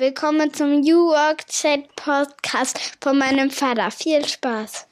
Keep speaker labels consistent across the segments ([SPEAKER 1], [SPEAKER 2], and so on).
[SPEAKER 1] Willkommen zum New Work Chat Podcast von meinem Vater. Viel Spaß.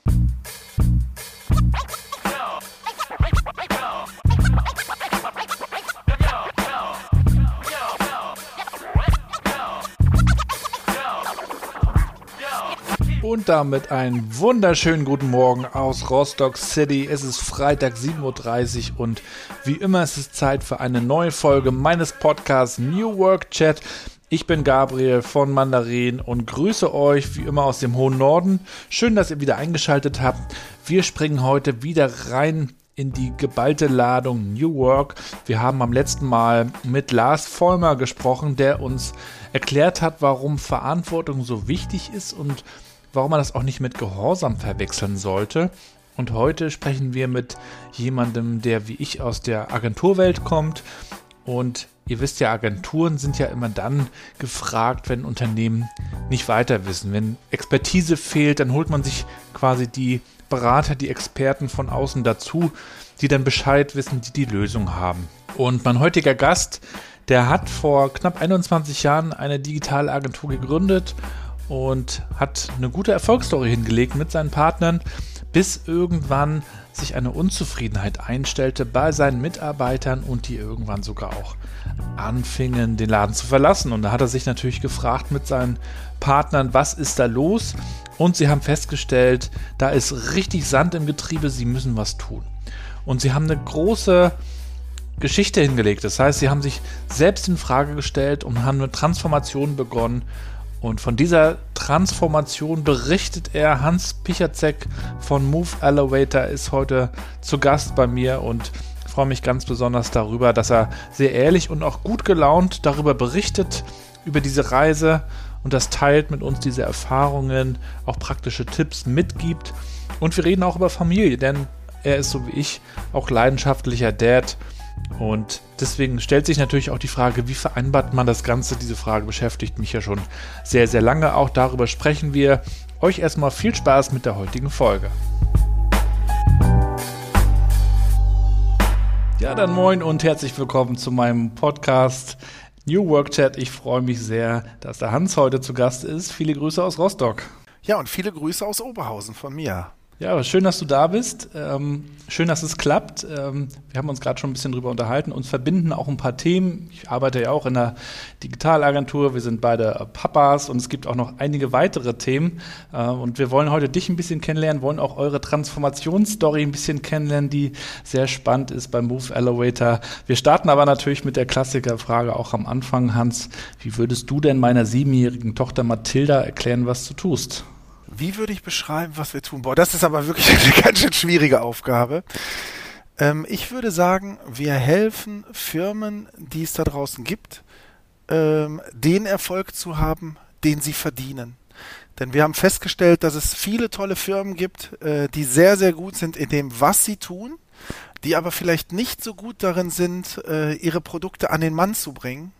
[SPEAKER 2] Und damit einen wunderschönen guten Morgen aus Rostock City. Es ist Freitag 7.30 Uhr und wie immer ist es Zeit für eine neue Folge meines Podcasts New Work Chat. Ich bin Gabriel von Mandarin und grüße euch wie immer aus dem hohen Norden. Schön, dass ihr wieder eingeschaltet habt. Wir springen heute wieder rein in die geballte Ladung New Work. Wir haben am letzten Mal mit Lars Vollmer gesprochen, der uns erklärt hat, warum Verantwortung so wichtig ist und warum man das auch nicht mit Gehorsam verwechseln sollte. Und heute sprechen wir mit jemandem, der wie ich aus der Agenturwelt kommt. Und ihr wisst ja, Agenturen sind ja immer dann gefragt, wenn Unternehmen nicht weiter wissen. Wenn Expertise fehlt, dann holt man sich quasi die Berater, die Experten von außen dazu, die dann Bescheid wissen, die die Lösung haben. Und mein heutiger Gast, der hat vor knapp 21 Jahren eine digitale Agentur gegründet und hat eine gute Erfolgsstory hingelegt mit seinen Partnern, bis irgendwann sich eine Unzufriedenheit einstellte bei seinen Mitarbeitern und die irgendwann sogar auch anfingen, den Laden zu verlassen. Und da hat er sich natürlich gefragt mit seinen Partnern, was ist da los? Und sie haben festgestellt, da ist richtig Sand im Getriebe, sie müssen was tun. Und sie haben eine große Geschichte hingelegt. Das heißt, sie haben sich selbst in Frage gestellt und haben eine Transformation begonnen und von dieser Transformation berichtet er. Hans Pichacek von Move Elevator ist heute zu Gast bei mir und freue mich ganz besonders darüber, dass er sehr ehrlich und auch gut gelaunt darüber berichtet, über diese Reise und das teilt mit uns diese Erfahrungen, auch praktische Tipps mitgibt. Und wir reden auch über Familie, denn er ist so wie ich auch leidenschaftlicher Dad und deswegen stellt sich natürlich auch die Frage, wie vereinbart man das Ganze? Diese Frage beschäftigt mich ja schon sehr, sehr lange. Auch darüber sprechen wir. Euch erstmal viel Spaß mit der heutigen Folge. Ja, dann moin und herzlich willkommen zu meinem Podcast New Work Chat. Ich freue mich sehr, dass der Hans heute zu Gast ist. Viele Grüße aus Rostock.
[SPEAKER 3] Ja, und viele Grüße aus Oberhausen von mir.
[SPEAKER 2] Ja, schön, dass du da bist. Ähm, schön, dass es klappt. Ähm, wir haben uns gerade schon ein bisschen drüber unterhalten. Uns verbinden auch ein paar Themen. Ich arbeite ja auch in der Digitalagentur. Wir sind beide Papas und es gibt auch noch einige weitere Themen. Äh, und wir wollen heute dich ein bisschen kennenlernen, wollen auch eure Transformationsstory ein bisschen kennenlernen, die sehr spannend ist beim Move Elevator. Wir starten aber natürlich mit der Klassikerfrage auch am Anfang. Hans, wie würdest du denn meiner siebenjährigen Tochter Mathilda erklären, was du tust?
[SPEAKER 3] Wie würde ich beschreiben, was wir tun? Boah, das ist aber wirklich eine ganz schön schwierige Aufgabe. Ähm, ich würde sagen, wir helfen Firmen, die es da draußen gibt, ähm, den Erfolg zu haben, den sie verdienen. Denn wir haben festgestellt, dass es viele tolle Firmen gibt, äh, die sehr, sehr gut sind in dem, was sie tun, die aber vielleicht nicht so gut darin sind, äh, ihre Produkte an den Mann zu bringen,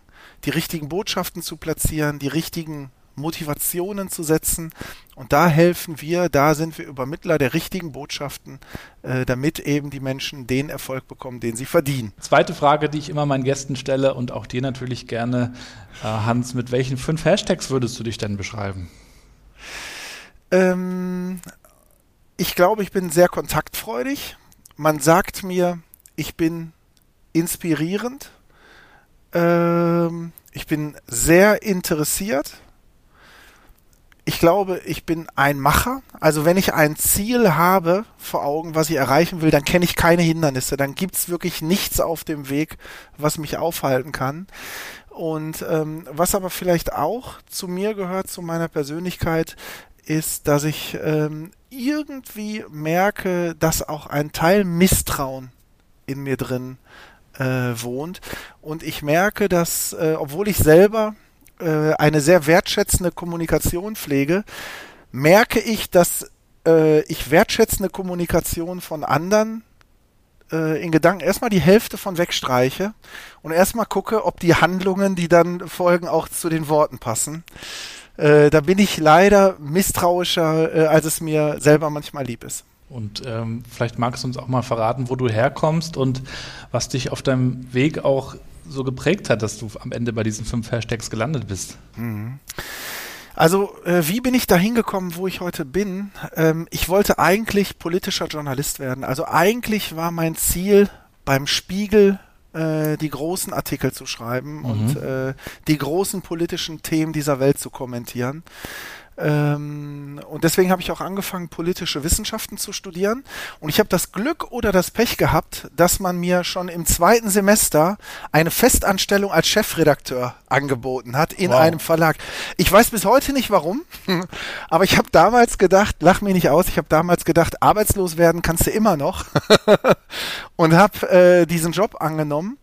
[SPEAKER 3] die richtigen Botschaften zu platzieren, die richtigen Motivationen zu setzen. Und da helfen wir, da sind wir Übermittler der richtigen Botschaften, äh, damit eben die Menschen den Erfolg bekommen, den sie verdienen.
[SPEAKER 2] Zweite Frage, die ich immer meinen Gästen stelle und auch dir natürlich gerne, äh, Hans, mit welchen fünf Hashtags würdest du dich denn beschreiben?
[SPEAKER 3] Ähm, ich glaube, ich bin sehr kontaktfreudig. Man sagt mir, ich bin inspirierend. Ähm, ich bin sehr interessiert ich glaube, ich bin ein Macher. Also wenn ich ein Ziel habe vor Augen, was ich erreichen will, dann kenne ich keine Hindernisse. Dann gibt's wirklich nichts auf dem Weg, was mich aufhalten kann. Und ähm, was aber vielleicht auch zu mir gehört, zu meiner Persönlichkeit, ist, dass ich ähm, irgendwie merke, dass auch ein Teil Misstrauen in mir drin äh, wohnt. Und ich merke, dass, äh, obwohl ich selber äh, eine sehr wertschätzende Kommunikation pflege, merke ich, dass äh, ich wertschätzende Kommunikation von anderen äh, in Gedanken erstmal die Hälfte von wegstreiche und erstmal gucke, ob die Handlungen, die dann folgen, auch zu den Worten passen. Äh, da bin ich leider misstrauischer, äh, als es mir selber manchmal lieb ist.
[SPEAKER 2] Und ähm, vielleicht magst du uns auch mal verraten, wo du herkommst und was dich auf deinem Weg auch so geprägt hat, dass du am Ende bei diesen fünf Hashtags gelandet bist.
[SPEAKER 3] Mhm. Also, äh, wie bin ich da hingekommen, wo ich heute bin? Ähm, ich wollte eigentlich politischer Journalist werden. Also eigentlich war mein Ziel beim Spiegel äh, die großen Artikel zu schreiben mhm. und äh, die großen politischen Themen dieser Welt zu kommentieren. Ähm, und deswegen habe ich auch angefangen, politische Wissenschaften zu studieren. Und ich habe das Glück oder das Pech gehabt, dass man mir schon im zweiten Semester eine Festanstellung als Chefredakteur angeboten hat in wow. einem Verlag. Ich weiß bis heute nicht warum, aber ich habe damals gedacht, lach mich nicht aus, ich habe damals gedacht, arbeitslos werden kannst du immer noch und habe äh, diesen Job angenommen.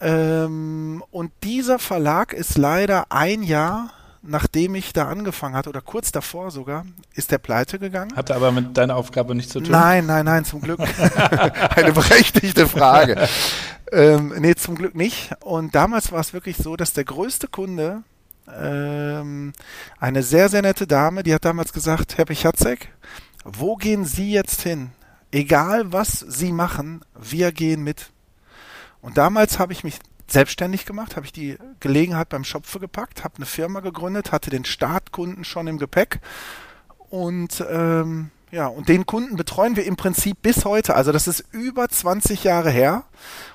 [SPEAKER 3] Ähm, und dieser Verlag ist leider ein Jahr nachdem ich da angefangen hatte, oder kurz davor sogar, ist der pleite gegangen.
[SPEAKER 2] Hatte aber mit deiner Aufgabe nichts zu tun?
[SPEAKER 3] Nein, nein, nein, zum Glück. Eine berechtigte Frage. ähm, nee, zum Glück nicht. Und damals war es wirklich so, dass der größte Kunde, ähm, eine sehr, sehr nette Dame, die hat damals gesagt, Herr Pichatzek, wo gehen Sie jetzt hin? Egal was Sie machen, wir gehen mit. Und damals habe ich mich selbstständig gemacht, habe ich die Gelegenheit beim Schopfe gepackt, habe eine Firma gegründet, hatte den Startkunden schon im Gepäck und ähm, ja, und den Kunden betreuen wir im Prinzip bis heute. Also das ist über 20 Jahre her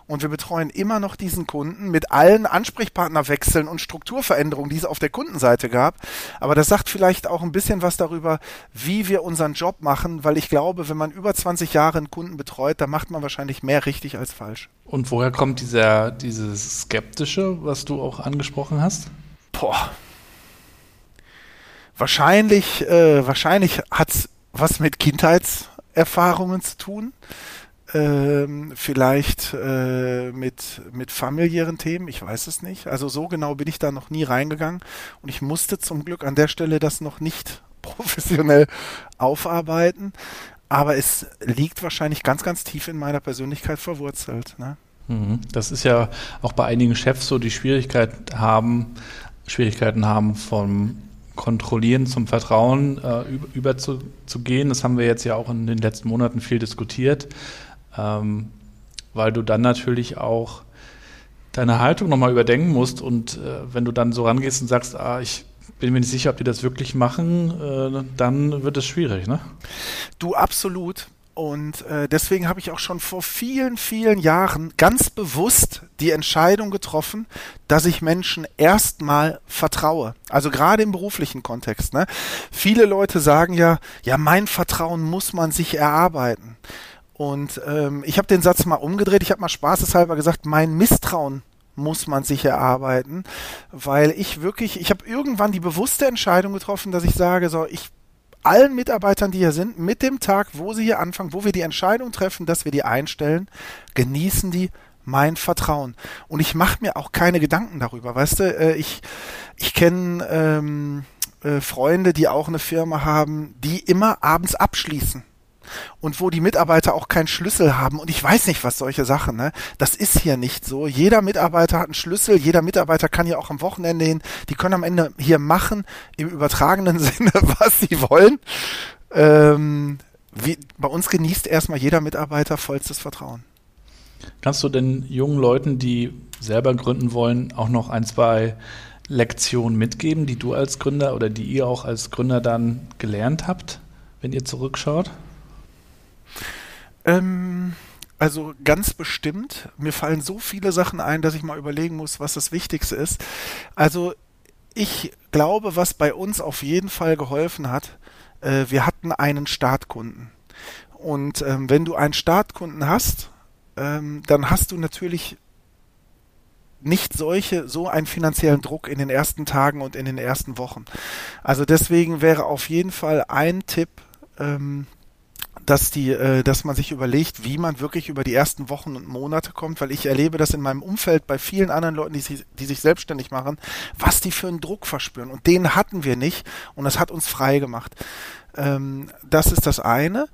[SPEAKER 3] und wir betreuen immer noch diesen Kunden mit allen Ansprechpartnerwechseln und Strukturveränderungen, die es auf der Kundenseite gab. Aber das sagt vielleicht auch ein bisschen was darüber, wie wir unseren Job machen, weil ich glaube, wenn man über 20 Jahre einen Kunden betreut, dann macht man wahrscheinlich mehr richtig als falsch.
[SPEAKER 2] Und woher kommt dieser, dieses Skeptische, was du auch angesprochen hast?
[SPEAKER 3] Boah. Wahrscheinlich, äh, wahrscheinlich hat's was mit Kindheitserfahrungen zu tun. Ähm, vielleicht äh, mit, mit familiären Themen, ich weiß es nicht. Also so genau bin ich da noch nie reingegangen und ich musste zum Glück an der Stelle das noch nicht professionell aufarbeiten. Aber es liegt wahrscheinlich ganz, ganz tief in meiner Persönlichkeit verwurzelt. Ne?
[SPEAKER 2] Mhm. Das ist ja auch bei einigen Chefs so, die Schwierigkeit haben, Schwierigkeiten haben vom Kontrollieren zum Vertrauen äh, überzugehen. Über das haben wir jetzt ja auch in den letzten Monaten viel diskutiert, ähm, weil du dann natürlich auch deine Haltung nochmal überdenken musst und äh, wenn du dann so rangehst und sagst, ah, ich bin mir nicht sicher, ob die das wirklich machen, äh, dann wird es schwierig, ne?
[SPEAKER 3] Du absolut. Und äh, deswegen habe ich auch schon vor vielen, vielen Jahren ganz bewusst die Entscheidung getroffen, dass ich Menschen erstmal vertraue. Also gerade im beruflichen Kontext. Ne? Viele Leute sagen ja, ja, mein Vertrauen muss man sich erarbeiten. Und ähm, ich habe den Satz mal umgedreht. Ich habe mal spaßeshalber gesagt, mein Misstrauen muss man sich erarbeiten, weil ich wirklich, ich habe irgendwann die bewusste Entscheidung getroffen, dass ich sage, so, ich allen Mitarbeitern, die hier sind, mit dem Tag, wo sie hier anfangen, wo wir die Entscheidung treffen, dass wir die einstellen, genießen die mein Vertrauen. Und ich mache mir auch keine Gedanken darüber. Weißt du, äh, ich, ich kenne ähm, äh, Freunde, die auch eine Firma haben, die immer abends abschließen und wo die Mitarbeiter auch keinen Schlüssel haben und ich weiß nicht, was solche Sachen, ne? Das ist hier nicht so. Jeder Mitarbeiter hat einen Schlüssel, jeder Mitarbeiter kann ja auch am Wochenende hin, die können am Ende hier machen, im übertragenen Sinne, was sie wollen. Ähm, wie, bei uns genießt erstmal jeder Mitarbeiter vollstes Vertrauen.
[SPEAKER 2] Kannst du den jungen Leuten, die selber gründen wollen, auch noch ein, zwei Lektionen mitgeben, die du als Gründer oder die ihr auch als Gründer dann gelernt habt, wenn ihr zurückschaut?
[SPEAKER 3] Ähm, also ganz bestimmt. Mir fallen so viele Sachen ein, dass ich mal überlegen muss, was das Wichtigste ist. Also ich glaube, was bei uns auf jeden Fall geholfen hat, äh, wir hatten einen Startkunden. Und ähm, wenn du einen Startkunden hast, ähm, dann hast du natürlich nicht solche, so einen finanziellen Druck in den ersten Tagen und in den ersten Wochen. Also deswegen wäre auf jeden Fall ein Tipp, ähm, dass die, äh, dass man sich überlegt, wie man wirklich über die ersten Wochen und Monate kommt, weil ich erlebe das in meinem Umfeld bei vielen anderen Leuten, die sich, die sich selbstständig machen, was die für einen Druck verspüren. Und den hatten wir nicht und das hat uns frei gemacht. Ähm, das ist das eine.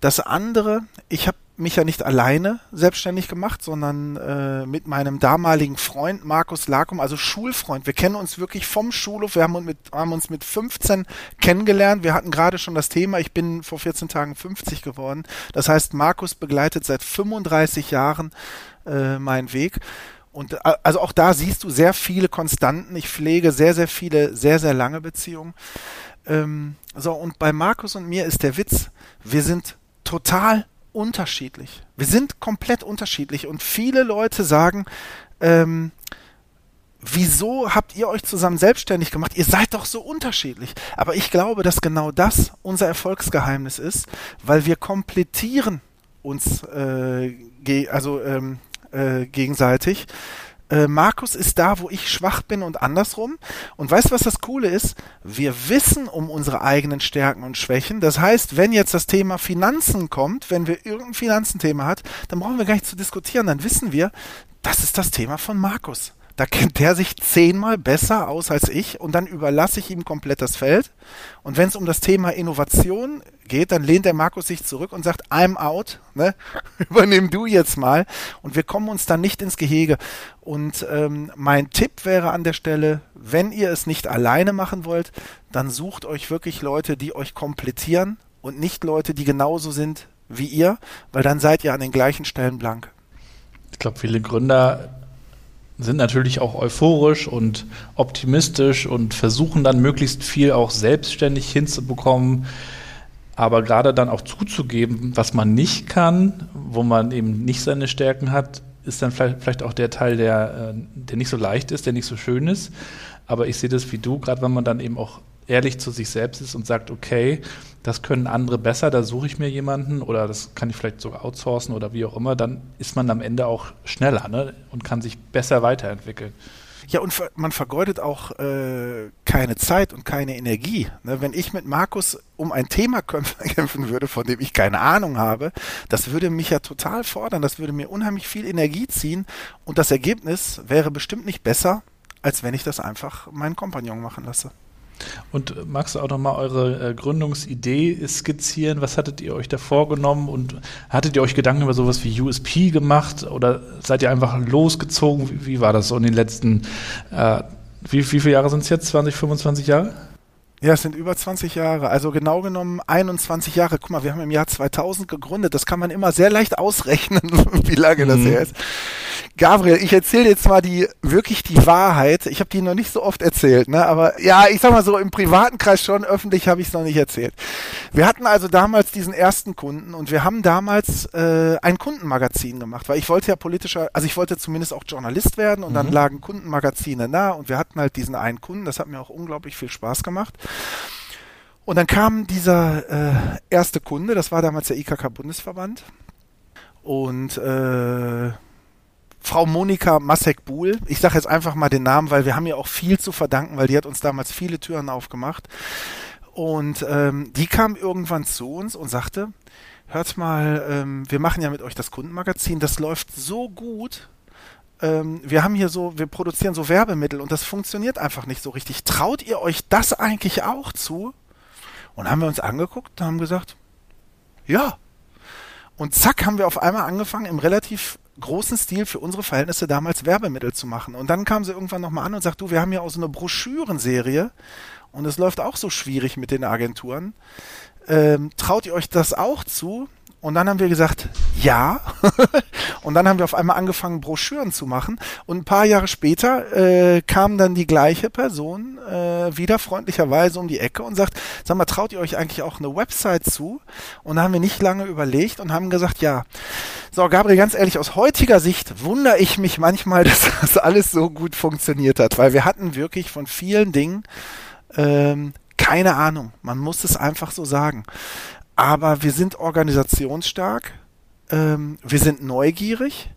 [SPEAKER 3] Das andere, ich habe mich ja nicht alleine selbstständig gemacht, sondern äh, mit meinem damaligen Freund Markus Lakum, also Schulfreund. Wir kennen uns wirklich vom Schulhof. Wir haben uns mit, haben uns mit 15 kennengelernt. Wir hatten gerade schon das Thema, ich bin vor 14 Tagen 50 geworden. Das heißt, Markus begleitet seit 35 Jahren äh, meinen Weg. Und äh, also auch da siehst du sehr viele Konstanten. Ich pflege sehr, sehr viele, sehr, sehr lange Beziehungen. Ähm, so, und bei Markus und mir ist der Witz, wir sind total unterschiedlich. Wir sind komplett unterschiedlich und viele Leute sagen, ähm, wieso habt ihr euch zusammen selbstständig gemacht? Ihr seid doch so unterschiedlich. Aber ich glaube, dass genau das unser Erfolgsgeheimnis ist, weil wir komplettieren uns äh, also ähm, äh, gegenseitig. Äh, Markus ist da, wo ich schwach bin und andersrum. Und weißt du, was das Coole ist? Wir wissen um unsere eigenen Stärken und Schwächen. Das heißt, wenn jetzt das Thema Finanzen kommt, wenn wir irgendein Finanzenthema hat, dann brauchen wir gar nicht zu diskutieren. Dann wissen wir, das ist das Thema von Markus. Da kennt der sich zehnmal besser aus als ich und dann überlasse ich ihm komplett das Feld. Und wenn es um das Thema Innovation geht, dann lehnt der Markus sich zurück und sagt, I'm out, ne? übernimm du jetzt mal. Und wir kommen uns dann nicht ins Gehege. Und ähm, mein Tipp wäre an der Stelle, wenn ihr es nicht alleine machen wollt, dann sucht euch wirklich Leute, die euch komplettieren und nicht Leute, die genauso sind wie ihr, weil dann seid ihr an den gleichen Stellen blank.
[SPEAKER 2] Ich glaube, viele Gründer sind natürlich auch euphorisch und optimistisch und versuchen dann möglichst viel auch selbstständig hinzubekommen. Aber gerade dann auch zuzugeben, was man nicht kann, wo man eben nicht seine Stärken hat, ist dann vielleicht, vielleicht auch der Teil, der, äh, der nicht so leicht ist, der nicht so schön ist. Aber ich sehe das wie du, gerade wenn man dann eben auch ehrlich zu sich selbst ist und sagt, okay, das können andere besser, da suche ich mir jemanden oder das kann ich vielleicht sogar outsourcen oder wie auch immer, dann ist man am Ende auch schneller ne? und kann sich besser weiterentwickeln.
[SPEAKER 3] Ja, und man vergeudet auch äh, keine Zeit und keine Energie. Ne? Wenn ich mit Markus um ein Thema kämpfen würde, von dem ich keine Ahnung habe, das würde mich ja total fordern, das würde mir unheimlich viel Energie ziehen und das Ergebnis wäre bestimmt nicht besser, als wenn ich das einfach meinen Kompagnon machen lasse.
[SPEAKER 2] Und magst du auch nochmal eure äh, Gründungsidee skizzieren? Was hattet ihr euch da vorgenommen und hattet ihr euch Gedanken über sowas wie USP gemacht oder seid ihr einfach losgezogen? Wie, wie war das so in den letzten, äh, wie, wie viele Jahre sind es jetzt? 20, 25 Jahre?
[SPEAKER 3] Ja, es sind über 20 Jahre. Also genau genommen 21 Jahre. Guck mal, wir haben im Jahr 2000 gegründet. Das kann man immer sehr leicht ausrechnen, wie lange das mhm. her ist. Gabriel, ich erzähle jetzt mal die wirklich die Wahrheit. Ich habe die noch nicht so oft erzählt, ne? Aber ja, ich sag mal so im privaten Kreis schon, öffentlich habe ich es noch nicht erzählt. Wir hatten also damals diesen ersten Kunden und wir haben damals äh, ein Kundenmagazin gemacht, weil ich wollte ja politischer, also ich wollte zumindest auch Journalist werden und mhm. dann lagen Kundenmagazine nah und wir hatten halt diesen einen Kunden. Das hat mir auch unglaublich viel Spaß gemacht. Und dann kam dieser äh, erste Kunde, das war damals der IKK-Bundesverband. Und äh, Frau Monika Masek-Buhl, ich sage jetzt einfach mal den Namen, weil wir haben ja auch viel zu verdanken, weil die hat uns damals viele Türen aufgemacht. Und ähm, die kam irgendwann zu uns und sagte, hört mal, ähm, wir machen ja mit euch das Kundenmagazin, das läuft so gut. Ähm, wir haben hier so, wir produzieren so Werbemittel und das funktioniert einfach nicht so richtig. Traut ihr euch das eigentlich auch zu? Und haben wir uns angeguckt und haben gesagt, ja. Und zack, haben wir auf einmal angefangen, im relativ großen Stil für unsere Verhältnisse damals Werbemittel zu machen. Und dann kam sie irgendwann nochmal an und sagt, du, wir haben ja auch so eine Broschürenserie und es läuft auch so schwierig mit den Agenturen. Ähm, traut ihr euch das auch zu? Und dann haben wir gesagt, ja. und dann haben wir auf einmal angefangen, Broschüren zu machen. Und ein paar Jahre später äh, kam dann die gleiche Person äh, wieder freundlicherweise um die Ecke und sagt, sag mal, traut ihr euch eigentlich auch eine Website zu? Und da haben wir nicht lange überlegt und haben gesagt, ja. So, Gabriel, ganz ehrlich, aus heutiger Sicht wundere ich mich manchmal, dass das alles so gut funktioniert hat, weil wir hatten wirklich von vielen Dingen ähm, keine Ahnung. Man muss es einfach so sagen. Aber wir sind organisationsstark, ähm, wir sind neugierig.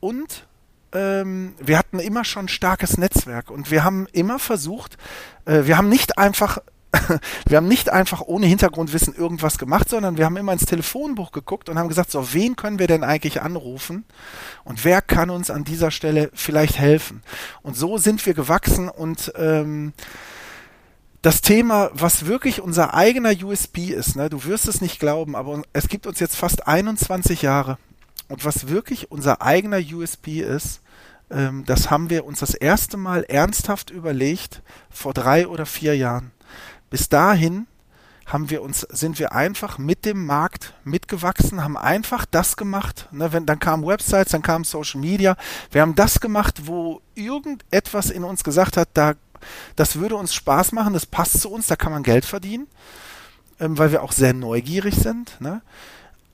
[SPEAKER 3] Und ähm, wir hatten immer schon ein starkes Netzwerk. Und wir haben immer versucht, äh, wir haben nicht einfach wir haben nicht einfach ohne Hintergrundwissen irgendwas gemacht, sondern wir haben immer ins Telefonbuch geguckt und haben gesagt, so, wen können wir denn eigentlich anrufen? Und wer kann uns an dieser Stelle vielleicht helfen? Und so sind wir gewachsen und ähm, das Thema, was wirklich unser eigener USB ist, ne, du wirst es nicht glauben, aber es gibt uns jetzt fast 21 Jahre. Und was wirklich unser eigener USB ist, ähm, das haben wir uns das erste Mal ernsthaft überlegt vor drei oder vier Jahren. Bis dahin haben wir uns, sind wir einfach mit dem Markt mitgewachsen, haben einfach das gemacht. Ne, wenn, dann kamen Websites, dann kam Social Media. Wir haben das gemacht, wo irgendetwas in uns gesagt hat, da, das würde uns Spaß machen, das passt zu uns, da kann man Geld verdienen, ähm, weil wir auch sehr neugierig sind. Ne?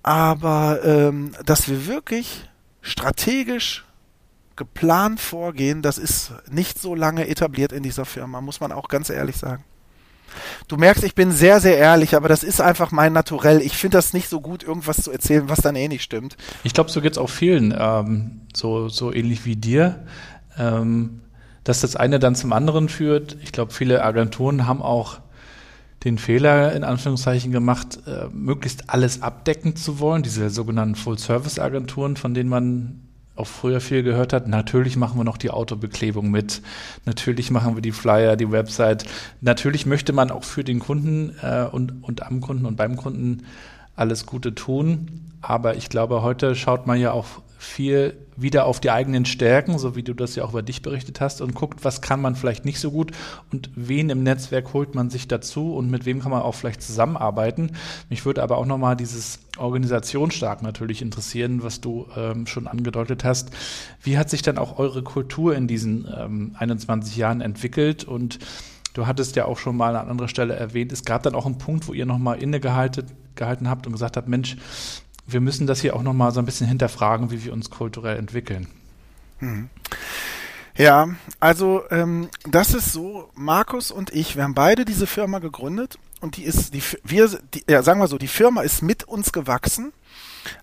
[SPEAKER 3] Aber ähm, dass wir wirklich strategisch geplant vorgehen, das ist nicht so lange etabliert in dieser Firma, muss man auch ganz ehrlich sagen. Du merkst, ich bin sehr, sehr ehrlich, aber das ist einfach mein Naturell. Ich finde das nicht so gut, irgendwas zu erzählen, was dann eh nicht stimmt.
[SPEAKER 2] Ich glaube, so geht es auch vielen, ähm, so, so ähnlich wie dir. Ähm, dass das eine dann zum anderen führt. Ich glaube, viele Agenturen haben auch den Fehler in Anführungszeichen gemacht, äh, möglichst alles abdecken zu wollen, diese sogenannten Full-Service-Agenturen, von denen man auch früher viel gehört hat, natürlich machen wir noch die Autobeklebung mit, natürlich machen wir die Flyer, die Website, natürlich möchte man auch für den Kunden äh, und, und am Kunden und beim Kunden alles Gute tun, aber ich glaube, heute schaut man ja auch viel wieder auf die eigenen Stärken, so wie du das ja auch über dich berichtet hast, und guckt, was kann man vielleicht nicht so gut und wen im Netzwerk holt man sich dazu und mit wem kann man auch vielleicht zusammenarbeiten. Mich würde aber auch nochmal dieses Organisationsstark natürlich interessieren, was du ähm, schon angedeutet hast. Wie hat sich dann auch eure Kultur in diesen ähm, 21 Jahren entwickelt und Du hattest ja auch schon mal an anderer Stelle erwähnt, es gab dann auch einen Punkt, wo ihr nochmal innegehalten gehalten habt und gesagt habt, Mensch, wir müssen das hier auch nochmal so ein bisschen hinterfragen, wie wir uns kulturell entwickeln.
[SPEAKER 3] Hm. Ja, also ähm, das ist so, Markus und ich, wir haben beide diese Firma gegründet und die ist, die, wir, die, ja, sagen wir so, die Firma ist mit uns gewachsen,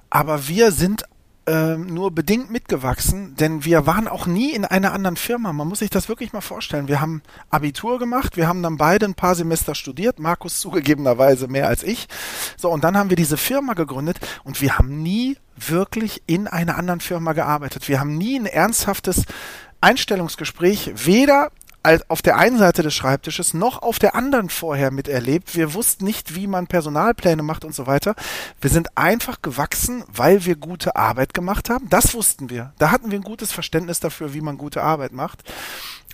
[SPEAKER 3] aber wir sind ähm, nur bedingt mitgewachsen, denn wir waren auch nie in einer anderen Firma. Man muss sich das wirklich mal vorstellen. Wir haben Abitur gemacht, wir haben dann beide ein paar Semester studiert, Markus zugegebenerweise mehr als ich. So, und dann haben wir diese Firma gegründet und wir haben nie wirklich in einer anderen Firma gearbeitet. Wir haben nie ein ernsthaftes Einstellungsgespräch weder als auf der einen Seite des Schreibtisches noch auf der anderen vorher miterlebt. Wir wussten nicht, wie man Personalpläne macht und so weiter. Wir sind einfach gewachsen, weil wir gute Arbeit gemacht haben. Das wussten wir. Da hatten wir ein gutes Verständnis dafür, wie man gute Arbeit macht.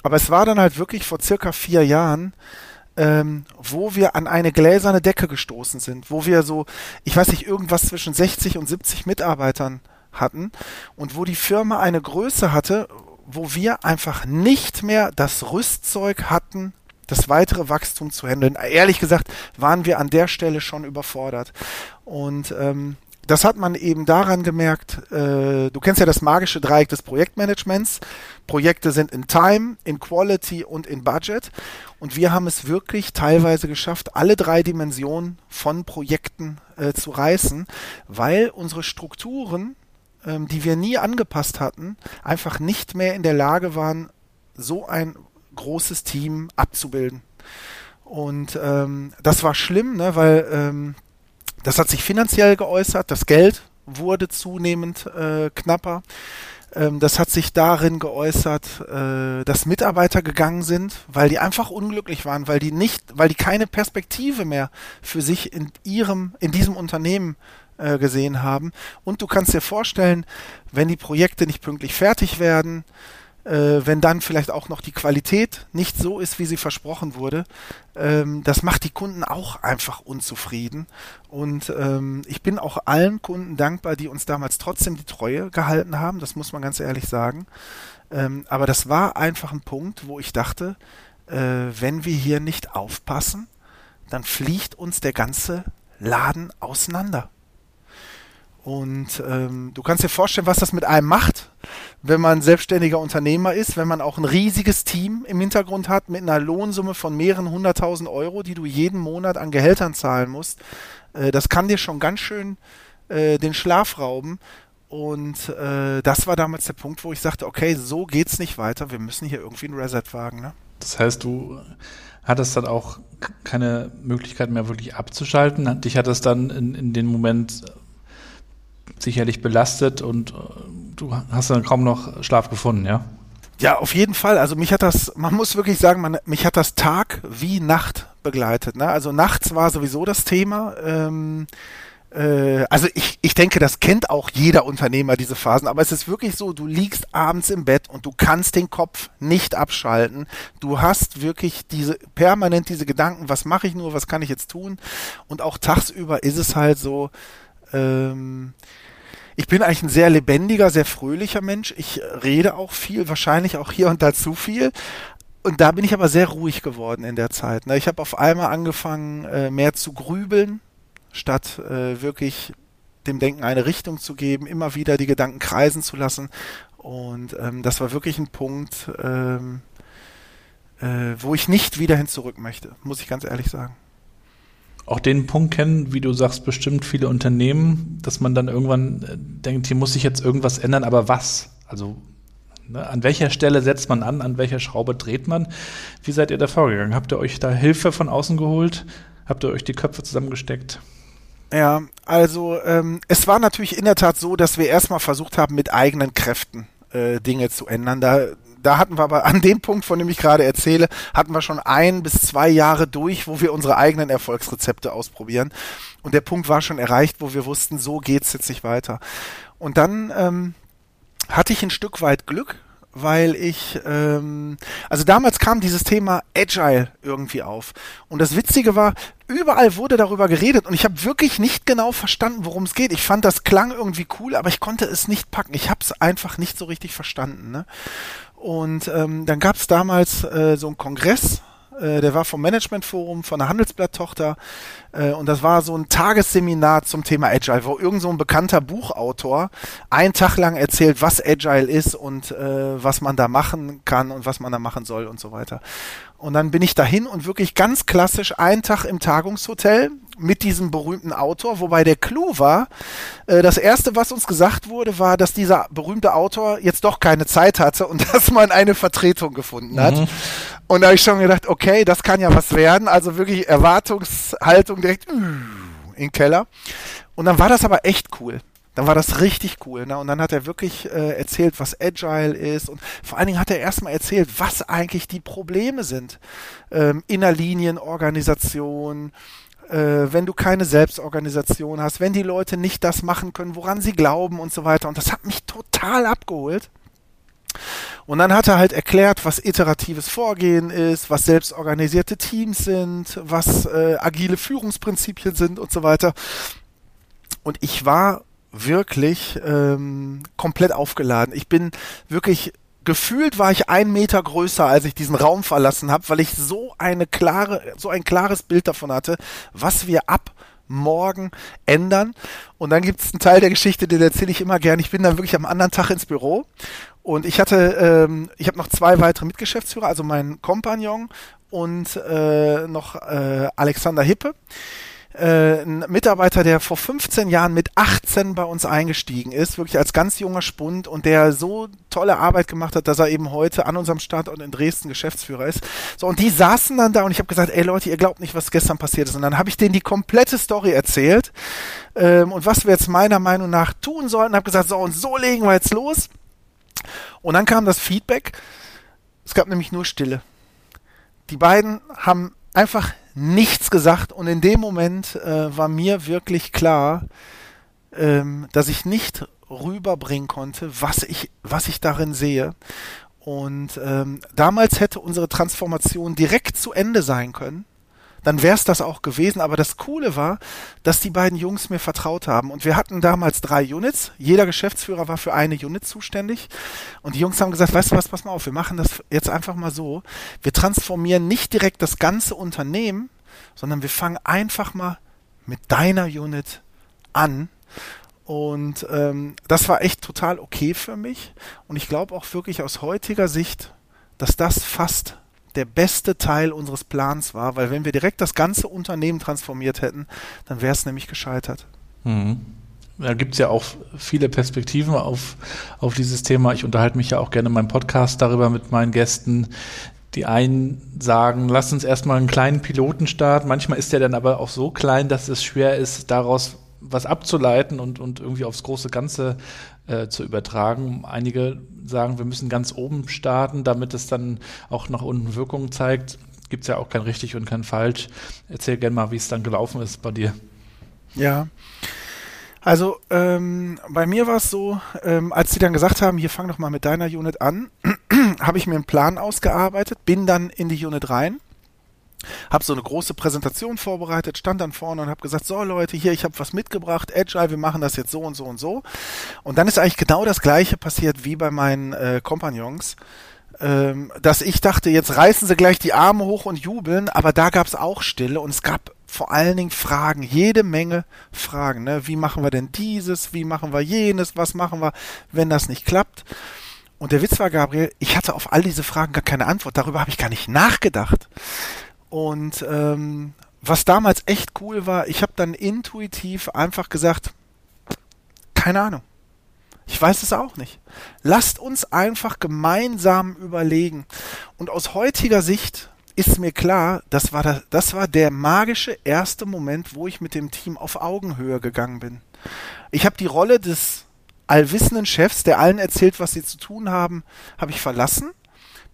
[SPEAKER 3] Aber es war dann halt wirklich vor circa vier Jahren, ähm, wo wir an eine gläserne Decke gestoßen sind, wo wir so, ich weiß nicht, irgendwas zwischen 60 und 70 Mitarbeitern hatten und wo die Firma eine Größe hatte, wo wir einfach nicht mehr das Rüstzeug hatten, das weitere Wachstum zu handeln. Ehrlich gesagt waren wir an der Stelle schon überfordert. Und ähm, das hat man eben daran gemerkt, äh, du kennst ja das magische Dreieck des Projektmanagements. Projekte sind in Time, in Quality und in Budget. Und wir haben es wirklich teilweise geschafft, alle drei Dimensionen von Projekten äh, zu reißen, weil unsere Strukturen ähm, die wir nie angepasst hatten, einfach nicht mehr in der Lage waren, so ein großes Team abzubilden. Und ähm, das war schlimm, ne, weil ähm, das hat sich finanziell geäußert, das Geld wurde zunehmend äh, knapper. Ähm, das hat sich darin geäußert, äh, dass Mitarbeiter gegangen sind, weil die einfach unglücklich waren, weil die nicht, weil die keine Perspektive mehr für sich in ihrem, in diesem Unternehmen äh, gesehen haben. Und du kannst dir vorstellen, wenn die Projekte nicht pünktlich fertig werden, äh, wenn dann vielleicht auch noch die Qualität nicht so ist, wie sie versprochen wurde, ähm, das macht die Kunden auch einfach unzufrieden. Und ähm, ich bin auch allen Kunden dankbar, die uns damals trotzdem die Treue gehalten haben, das muss man ganz ehrlich sagen. Ähm, aber das war einfach ein Punkt, wo ich dachte, äh, wenn wir hier nicht aufpassen, dann fliegt uns der ganze Laden auseinander. Und ähm, du kannst dir vorstellen, was das mit einem macht, wenn man selbstständiger Unternehmer ist, wenn man auch ein riesiges Team im Hintergrund hat mit einer Lohnsumme von mehreren hunderttausend Euro, die du jeden Monat an Gehältern zahlen musst. Äh, das kann dir schon ganz schön äh, den Schlaf rauben. Und äh, das war damals der Punkt, wo ich sagte, okay, so geht's nicht weiter. Wir müssen hier irgendwie ein Reset wagen. Ne?
[SPEAKER 2] Das heißt, du hattest dann auch keine Möglichkeit mehr wirklich abzuschalten. Dich hat das dann in, in den Moment sicherlich belastet und äh, du hast dann kaum noch Schlaf gefunden, ja?
[SPEAKER 3] Ja, auf jeden Fall. Also mich hat das, man muss wirklich sagen, man, mich hat das Tag wie Nacht begleitet. Ne? Also nachts war sowieso das Thema. Ähm, äh, also ich, ich denke, das kennt auch jeder Unternehmer, diese Phasen, aber es ist wirklich so, du liegst abends im Bett und du kannst den Kopf nicht abschalten. Du hast wirklich diese permanent diese Gedanken, was mache ich nur, was kann ich jetzt tun? Und auch tagsüber ist es halt so, ähm, ich bin eigentlich ein sehr lebendiger, sehr fröhlicher Mensch. Ich rede auch viel, wahrscheinlich auch hier und da zu viel. Und da bin ich aber sehr ruhig geworden in der Zeit. Ne? Ich habe auf einmal angefangen, äh, mehr zu grübeln, statt äh, wirklich dem Denken eine Richtung zu geben, immer wieder die Gedanken kreisen zu lassen. Und ähm, das war wirklich ein Punkt, ähm, äh, wo ich nicht wieder hin zurück möchte, muss ich ganz ehrlich sagen.
[SPEAKER 2] Auch den Punkt kennen, wie du sagst, bestimmt viele Unternehmen, dass man dann irgendwann äh, denkt, hier muss sich jetzt irgendwas ändern, aber was? Also ne, an welcher Stelle setzt man an, an welcher Schraube dreht man? Wie seid ihr da vorgegangen? Habt ihr euch da Hilfe von außen geholt? Habt ihr euch die Köpfe zusammengesteckt?
[SPEAKER 3] Ja, also ähm, es war natürlich in der Tat so, dass wir erstmal versucht haben, mit eigenen Kräften äh, Dinge zu ändern. Da, da hatten wir aber an dem Punkt, von dem ich gerade erzähle, hatten wir schon ein bis zwei Jahre durch, wo wir unsere eigenen Erfolgsrezepte ausprobieren. Und der Punkt war schon erreicht, wo wir wussten, so geht's jetzt nicht weiter. Und dann ähm, hatte ich ein Stück weit Glück, weil ich, ähm, also damals kam dieses Thema Agile irgendwie auf. Und das Witzige war, überall wurde darüber geredet und ich habe wirklich nicht genau verstanden, worum es geht. Ich fand, das klang irgendwie cool, aber ich konnte es nicht packen. Ich habe es einfach nicht so richtig verstanden. Ne? Und ähm, dann gab es damals äh, so einen Kongress äh, der war vom Managementforum von der Handelsblatt-Tochter äh, und das war so ein Tagesseminar zum Thema Agile, wo irgend so ein bekannter Buchautor einen Tag lang erzählt, was Agile ist und äh, was man da machen kann und was man da machen soll und so weiter. Und dann bin ich dahin und wirklich ganz klassisch einen Tag im Tagungshotel mit diesem berühmten Autor, wobei der Clou war, äh, das erste, was uns gesagt wurde, war, dass dieser berühmte Autor jetzt doch keine Zeit hatte und dass man eine Vertretung gefunden hat. Mhm. Und da habe ich schon gedacht, okay, das kann ja was werden. Also wirklich Erwartungshaltung direkt in den Keller. Und dann war das aber echt cool dann war das richtig cool. Ne? Und dann hat er wirklich äh, erzählt, was Agile ist. Und vor allen Dingen hat er erstmal erzählt, was eigentlich die Probleme sind. Ähm, Innerlinienorganisation, äh, wenn du keine Selbstorganisation hast, wenn die Leute nicht das machen können, woran sie glauben und so weiter. Und das hat mich total abgeholt. Und dann hat er halt erklärt, was iteratives Vorgehen ist, was selbstorganisierte Teams sind, was äh, agile Führungsprinzipien sind und so weiter. Und ich war wirklich ähm, komplett aufgeladen. Ich bin wirklich gefühlt war ich einen Meter größer, als ich diesen Raum verlassen habe, weil ich so eine klare, so ein klares Bild davon hatte, was wir ab morgen ändern. Und dann gibt es einen Teil der Geschichte, den erzähle ich immer gern. Ich bin dann wirklich am anderen Tag ins Büro und ich hatte, ähm, ich habe noch zwei weitere Mitgeschäftsführer, also meinen Kompagnon und äh, noch äh, Alexander Hippe äh, ein Mitarbeiter, der vor 15 Jahren mit 18 bei uns eingestiegen ist, wirklich als ganz junger Spund und der so tolle Arbeit gemacht hat, dass er eben heute an unserem Standort in Dresden Geschäftsführer ist. So, und die saßen dann da und ich habe gesagt, ey Leute, ihr glaubt nicht, was gestern passiert ist. Und dann habe ich denen die komplette Story erzählt ähm, und was wir jetzt meiner Meinung nach tun sollten. Habe gesagt, so und so legen wir jetzt los. Und dann kam das Feedback. Es gab nämlich nur Stille. Die beiden haben einfach nichts gesagt und in dem Moment äh, war mir wirklich klar, ähm, dass ich nicht rüberbringen konnte, was ich, was ich darin sehe. Und ähm, damals hätte unsere Transformation direkt zu Ende sein können dann wäre es das auch gewesen. Aber das Coole war, dass die beiden Jungs mir vertraut haben. Und wir hatten damals drei Units. Jeder Geschäftsführer war für eine Unit zuständig. Und die Jungs haben gesagt, weißt du was, pass mal auf, wir machen das jetzt einfach mal so. Wir transformieren nicht direkt das ganze Unternehmen, sondern wir fangen einfach mal mit deiner Unit an. Und ähm, das war echt total okay für mich. Und ich glaube auch wirklich aus heutiger Sicht, dass das fast der beste Teil unseres Plans war, weil wenn wir direkt das ganze Unternehmen transformiert hätten, dann wäre es nämlich gescheitert.
[SPEAKER 2] Mhm. Da gibt es ja auch viele Perspektiven auf, auf dieses Thema. Ich unterhalte mich ja auch gerne in meinem Podcast darüber mit meinen Gästen. Die einen sagen, lass uns erstmal einen kleinen Piloten starten. Manchmal ist der dann aber auch so klein, dass es schwer ist, daraus was abzuleiten und, und irgendwie aufs große Ganze äh, zu übertragen. Einige sagen, wir müssen ganz oben starten, damit es dann auch nach unten Wirkungen zeigt. Gibt es ja auch kein richtig und kein falsch. Erzähl gerne mal, wie es dann gelaufen ist bei dir.
[SPEAKER 3] Ja, Also ähm, bei mir war es so, ähm, als sie dann gesagt haben, hier fang doch mal mit deiner Unit an, habe ich mir einen Plan ausgearbeitet, bin dann in die Unit rein, habe so eine große Präsentation vorbereitet, stand dann vorne und habe gesagt, so Leute, hier, ich habe was mitgebracht, Agile, wir machen das jetzt so und so und so. Und dann ist eigentlich genau das gleiche passiert wie bei meinen äh, Kompagnons ähm, dass ich dachte, jetzt reißen sie gleich die Arme hoch und jubeln, aber da gab es auch Stille und es gab vor allen Dingen Fragen, jede Menge Fragen. Ne? Wie machen wir denn dieses? Wie machen wir jenes? Was machen wir, wenn das nicht klappt? Und der Witz war, Gabriel, ich hatte auf all diese Fragen gar keine Antwort. Darüber habe ich gar nicht nachgedacht. Und ähm, was damals echt cool war, ich habe dann intuitiv einfach gesagt, keine Ahnung. Ich weiß es auch nicht. Lasst uns einfach gemeinsam überlegen. Und aus heutiger Sicht ist mir klar, das war, das, das war der magische erste Moment, wo ich mit dem Team auf Augenhöhe gegangen bin. Ich habe die Rolle des allwissenden Chefs, der allen erzählt, was sie zu tun haben, habe ich verlassen,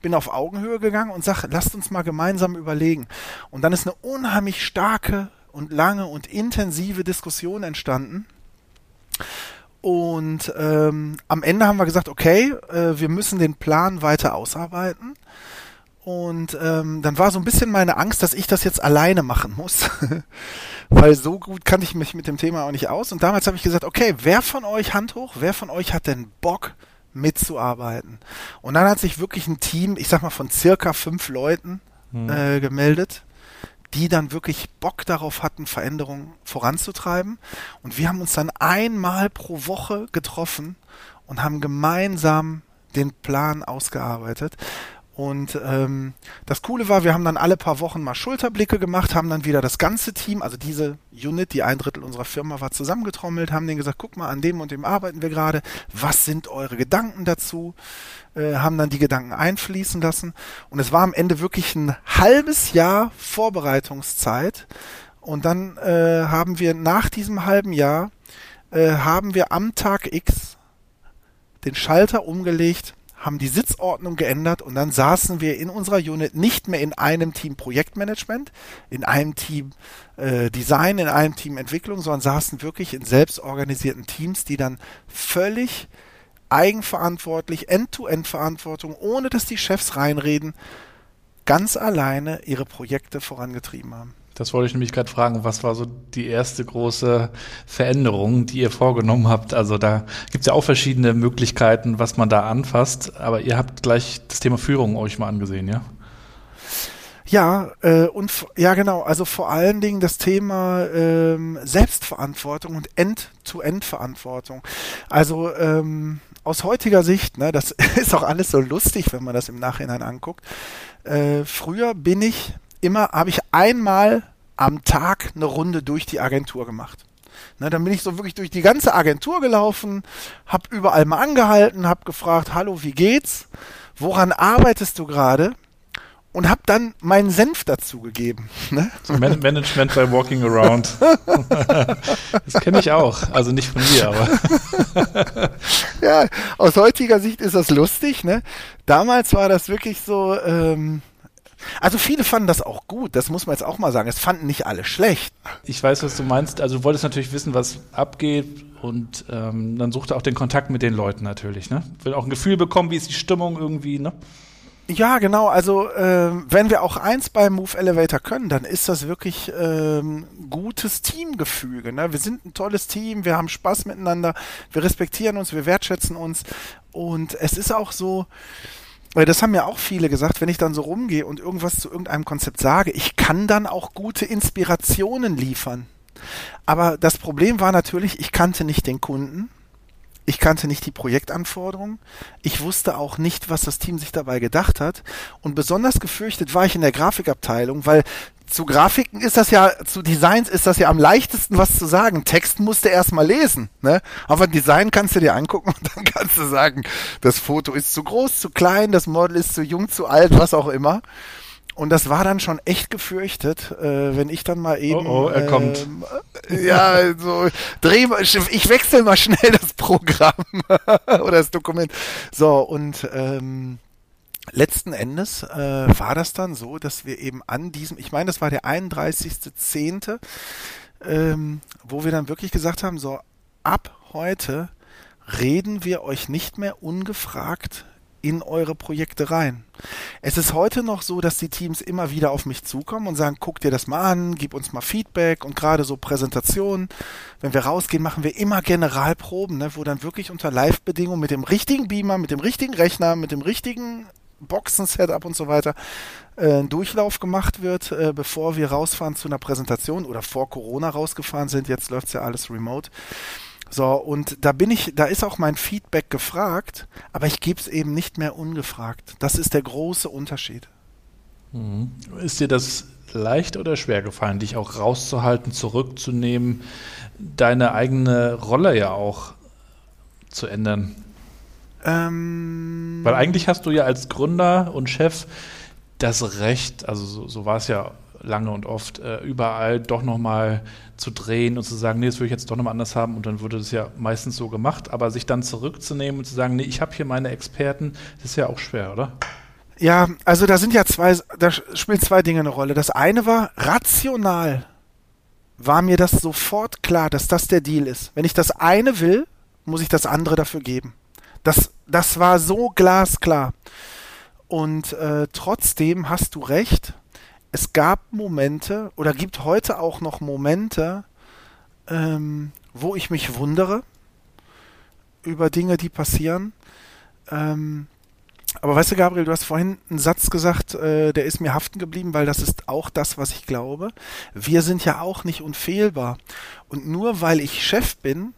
[SPEAKER 3] bin auf Augenhöhe gegangen und sage, lasst uns mal gemeinsam überlegen. Und dann ist eine unheimlich starke und lange und intensive Diskussion entstanden. Und ähm, am Ende haben wir gesagt, okay, äh, wir müssen den Plan weiter ausarbeiten. Und ähm, dann war so ein bisschen meine Angst, dass ich das jetzt alleine machen muss. Weil so gut kannte ich mich mit dem Thema auch nicht aus. Und damals habe ich gesagt, okay, wer von euch Hand hoch, wer von euch hat denn Bock mitzuarbeiten? Und dann hat sich wirklich ein Team, ich sag mal von circa fünf Leuten hm. äh, gemeldet die dann wirklich Bock darauf hatten, Veränderungen voranzutreiben. Und wir haben uns dann einmal pro Woche getroffen und haben gemeinsam den Plan ausgearbeitet. Und ähm, das Coole war, wir haben dann alle paar Wochen mal Schulterblicke gemacht, haben dann wieder das ganze Team, also diese Unit, die ein Drittel unserer Firma war, zusammengetrommelt, haben denen gesagt, guck mal, an dem und dem arbeiten wir gerade, was sind eure Gedanken dazu? Äh, haben dann die Gedanken einfließen lassen. Und es war am Ende wirklich ein halbes Jahr Vorbereitungszeit. Und dann äh, haben wir nach diesem halben Jahr, äh, haben wir am Tag X den Schalter umgelegt haben die Sitzordnung geändert und dann saßen wir in unserer Unit nicht mehr in einem Team Projektmanagement, in einem Team äh, Design, in einem Team Entwicklung, sondern saßen wirklich in selbstorganisierten Teams, die dann völlig eigenverantwortlich, End-to-End-Verantwortung, ohne dass die Chefs reinreden, ganz alleine ihre Projekte vorangetrieben haben.
[SPEAKER 2] Das wollte ich nämlich gerade fragen, was war so die erste große Veränderung, die ihr vorgenommen habt? Also da gibt es ja auch verschiedene Möglichkeiten, was man da anfasst, aber ihr habt gleich das Thema Führung euch mal angesehen, ja?
[SPEAKER 3] Ja, äh, und ja genau, also vor allen Dingen das Thema ähm, Selbstverantwortung und End-to-End-Verantwortung. Also ähm, aus heutiger Sicht, ne, das ist auch alles so lustig, wenn man das im Nachhinein anguckt. Äh, früher bin ich immer, habe ich einmal am Tag eine Runde durch die Agentur gemacht. Ne, dann bin ich so wirklich durch die ganze Agentur gelaufen, habe überall mal angehalten, habe gefragt, hallo, wie geht's? Woran arbeitest du gerade? Und habe dann meinen Senf dazu gegeben. Ne?
[SPEAKER 2] Management by Walking Around. das kenne ich auch. Also nicht von mir, aber.
[SPEAKER 3] ja, aus heutiger Sicht ist das lustig. Ne? Damals war das wirklich so. Ähm, also viele fanden das auch gut, das muss man jetzt auch mal sagen. Es fanden nicht alle schlecht.
[SPEAKER 2] Ich weiß, was du meinst. Also du wolltest natürlich wissen, was abgeht und ähm, dann suchte auch den Kontakt mit den Leuten natürlich. Ne? Will auch ein Gefühl bekommen, wie ist die Stimmung irgendwie. Ne?
[SPEAKER 3] Ja, genau. Also äh, wenn wir auch eins beim Move Elevator können, dann ist das wirklich ähm, gutes Teamgefüge. Ne? Wir sind ein tolles Team, wir haben Spaß miteinander, wir respektieren uns, wir wertschätzen uns und es ist auch so, weil das haben ja auch viele gesagt, wenn ich dann so rumgehe und irgendwas zu irgendeinem Konzept sage, ich kann dann auch gute Inspirationen liefern. Aber das Problem war natürlich, ich kannte nicht den Kunden, ich kannte nicht die Projektanforderungen, ich wusste auch nicht, was das Team sich dabei gedacht hat und besonders gefürchtet war ich in der Grafikabteilung, weil zu Grafiken ist das ja, zu Designs ist das ja am leichtesten, was zu sagen. Text musst du erstmal lesen, ne? Aber Design kannst du dir angucken und dann kannst du sagen, das Foto ist zu groß, zu klein, das Model ist zu jung, zu alt, was auch immer. Und das war dann schon echt gefürchtet, äh, wenn ich dann mal eben.
[SPEAKER 2] Oh, oh er äh, kommt.
[SPEAKER 3] Ähm, ja, so dreh mal, ich wechsle mal schnell das Programm oder das Dokument. So, und ähm, letzten Endes äh, war das dann so, dass wir eben an diesem, ich meine, das war der 31.10., ähm, wo wir dann wirklich gesagt haben, so, ab heute reden wir euch nicht mehr ungefragt in eure Projekte rein. Es ist heute noch so, dass die Teams immer wieder auf mich zukommen und sagen, guck dir das mal an, gib uns mal Feedback und gerade so Präsentationen. Wenn wir rausgehen, machen wir immer Generalproben, ne, wo dann wirklich unter Live-Bedingungen mit dem richtigen Beamer, mit dem richtigen Rechner, mit dem richtigen Boxen-Setup und so weiter äh, ein Durchlauf gemacht wird, äh, bevor wir rausfahren zu einer Präsentation oder vor Corona rausgefahren sind. Jetzt läuft's ja alles remote. So, und da bin ich, da ist auch mein Feedback gefragt, aber ich gebe es eben nicht mehr ungefragt. Das ist der große Unterschied.
[SPEAKER 2] Mhm. Ist dir das leicht oder schwer gefallen, dich auch rauszuhalten, zurückzunehmen, deine eigene Rolle ja auch zu ändern? Ähm Weil eigentlich hast du ja als Gründer und Chef das Recht, also so, so war es ja lange und oft, äh, überall doch nochmal zu drehen und zu sagen, nee, das würde ich jetzt doch nochmal anders haben und dann wurde das ja meistens so gemacht, aber sich dann zurückzunehmen und zu sagen, nee, ich habe hier meine Experten, das ist ja auch schwer, oder?
[SPEAKER 3] Ja, also da sind ja zwei, da spielen zwei Dinge eine Rolle. Das eine war, rational war mir das sofort klar, dass das der Deal ist. Wenn ich das eine will, muss ich das andere dafür geben. Das, das war so glasklar. Und äh, trotzdem hast du recht, es gab Momente oder gibt heute auch noch Momente, ähm, wo ich mich wundere über Dinge, die passieren. Ähm, aber weißt du, Gabriel, du hast vorhin einen Satz gesagt, äh, der ist mir haften geblieben, weil das ist auch das, was ich glaube. Wir sind ja auch nicht unfehlbar. Und nur weil ich Chef bin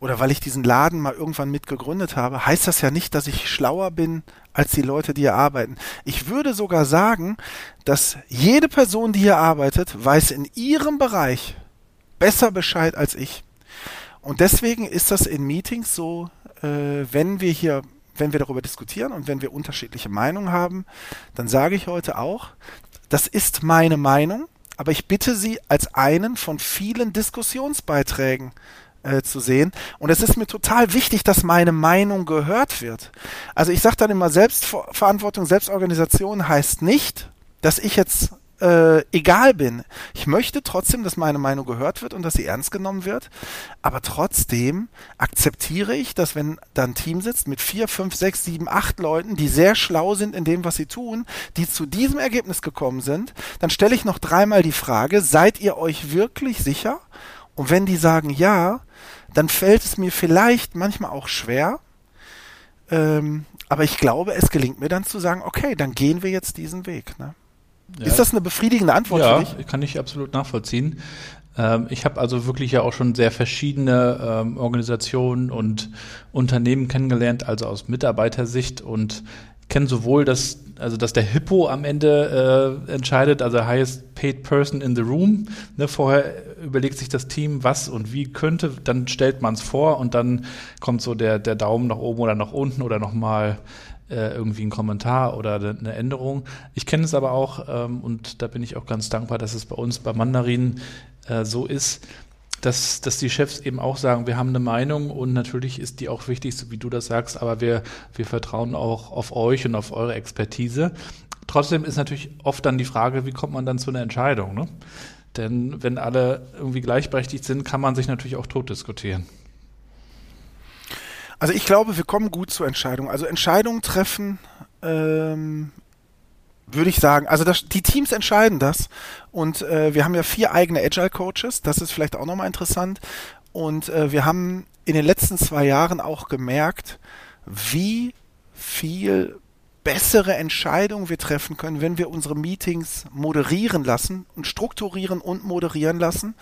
[SPEAKER 3] oder weil ich diesen Laden mal irgendwann mitgegründet habe, heißt das ja nicht, dass ich schlauer bin als die Leute, die hier arbeiten. Ich würde sogar sagen, dass jede Person, die hier arbeitet, weiß in ihrem Bereich besser Bescheid als ich. Und deswegen ist das in Meetings so, äh, wenn wir hier, wenn wir darüber diskutieren und wenn wir unterschiedliche Meinungen haben, dann sage ich heute auch, das ist meine Meinung, aber ich bitte Sie als einen von vielen Diskussionsbeiträgen äh, zu sehen. Und es ist mir total wichtig, dass meine Meinung gehört wird. Also ich sage dann immer, Selbstverantwortung, Selbstorganisation heißt nicht, dass ich jetzt äh, egal bin. Ich möchte trotzdem, dass meine Meinung gehört wird und dass sie ernst genommen wird. Aber trotzdem akzeptiere ich, dass wenn da ein Team sitzt mit vier, fünf, sechs, sieben, acht Leuten, die sehr schlau sind in dem, was sie tun, die zu diesem Ergebnis gekommen sind, dann stelle ich noch dreimal die Frage, seid ihr euch wirklich sicher? Und wenn die sagen ja, dann fällt es mir vielleicht manchmal auch schwer, ähm, aber ich glaube, es gelingt mir dann zu sagen, okay, dann gehen wir jetzt diesen Weg. Ne? Ja. Ist das eine befriedigende Antwort
[SPEAKER 2] ja,
[SPEAKER 3] für dich?
[SPEAKER 2] Ja, kann ich absolut nachvollziehen. Ähm, ich habe also wirklich ja auch schon sehr verschiedene ähm, Organisationen und Unternehmen kennengelernt, also aus Mitarbeitersicht und kenne sowohl das, also dass der Hippo am Ende äh, entscheidet, also highest paid person in the room. Ne, vorher überlegt sich das Team, was und wie könnte, dann stellt man es vor und dann kommt so der, der Daumen nach oben oder nach unten oder nochmal äh, irgendwie ein Kommentar oder eine Änderung. Ich kenne es aber auch ähm, und da bin ich auch ganz dankbar, dass es bei uns bei Mandarin äh, so ist, dass, dass die Chefs eben auch sagen, wir haben eine Meinung und natürlich ist die auch wichtig, so wie du das sagst, aber wir, wir vertrauen auch auf euch und auf eure Expertise. Trotzdem ist natürlich oft dann die Frage, wie kommt man dann zu einer Entscheidung? Ne? Denn wenn alle irgendwie gleichberechtigt sind, kann man sich natürlich auch tot diskutieren.
[SPEAKER 3] Also ich glaube, wir kommen gut zur Entscheidung. Also Entscheidungen treffen ähm, würde ich sagen. Also das, die Teams entscheiden das. Und äh, wir haben ja vier eigene Agile Coaches. Das ist vielleicht auch nochmal interessant. Und äh, wir haben in den letzten zwei Jahren auch gemerkt, wie viel bessere Entscheidungen wir treffen können, wenn wir unsere Meetings moderieren lassen und strukturieren und moderieren lassen.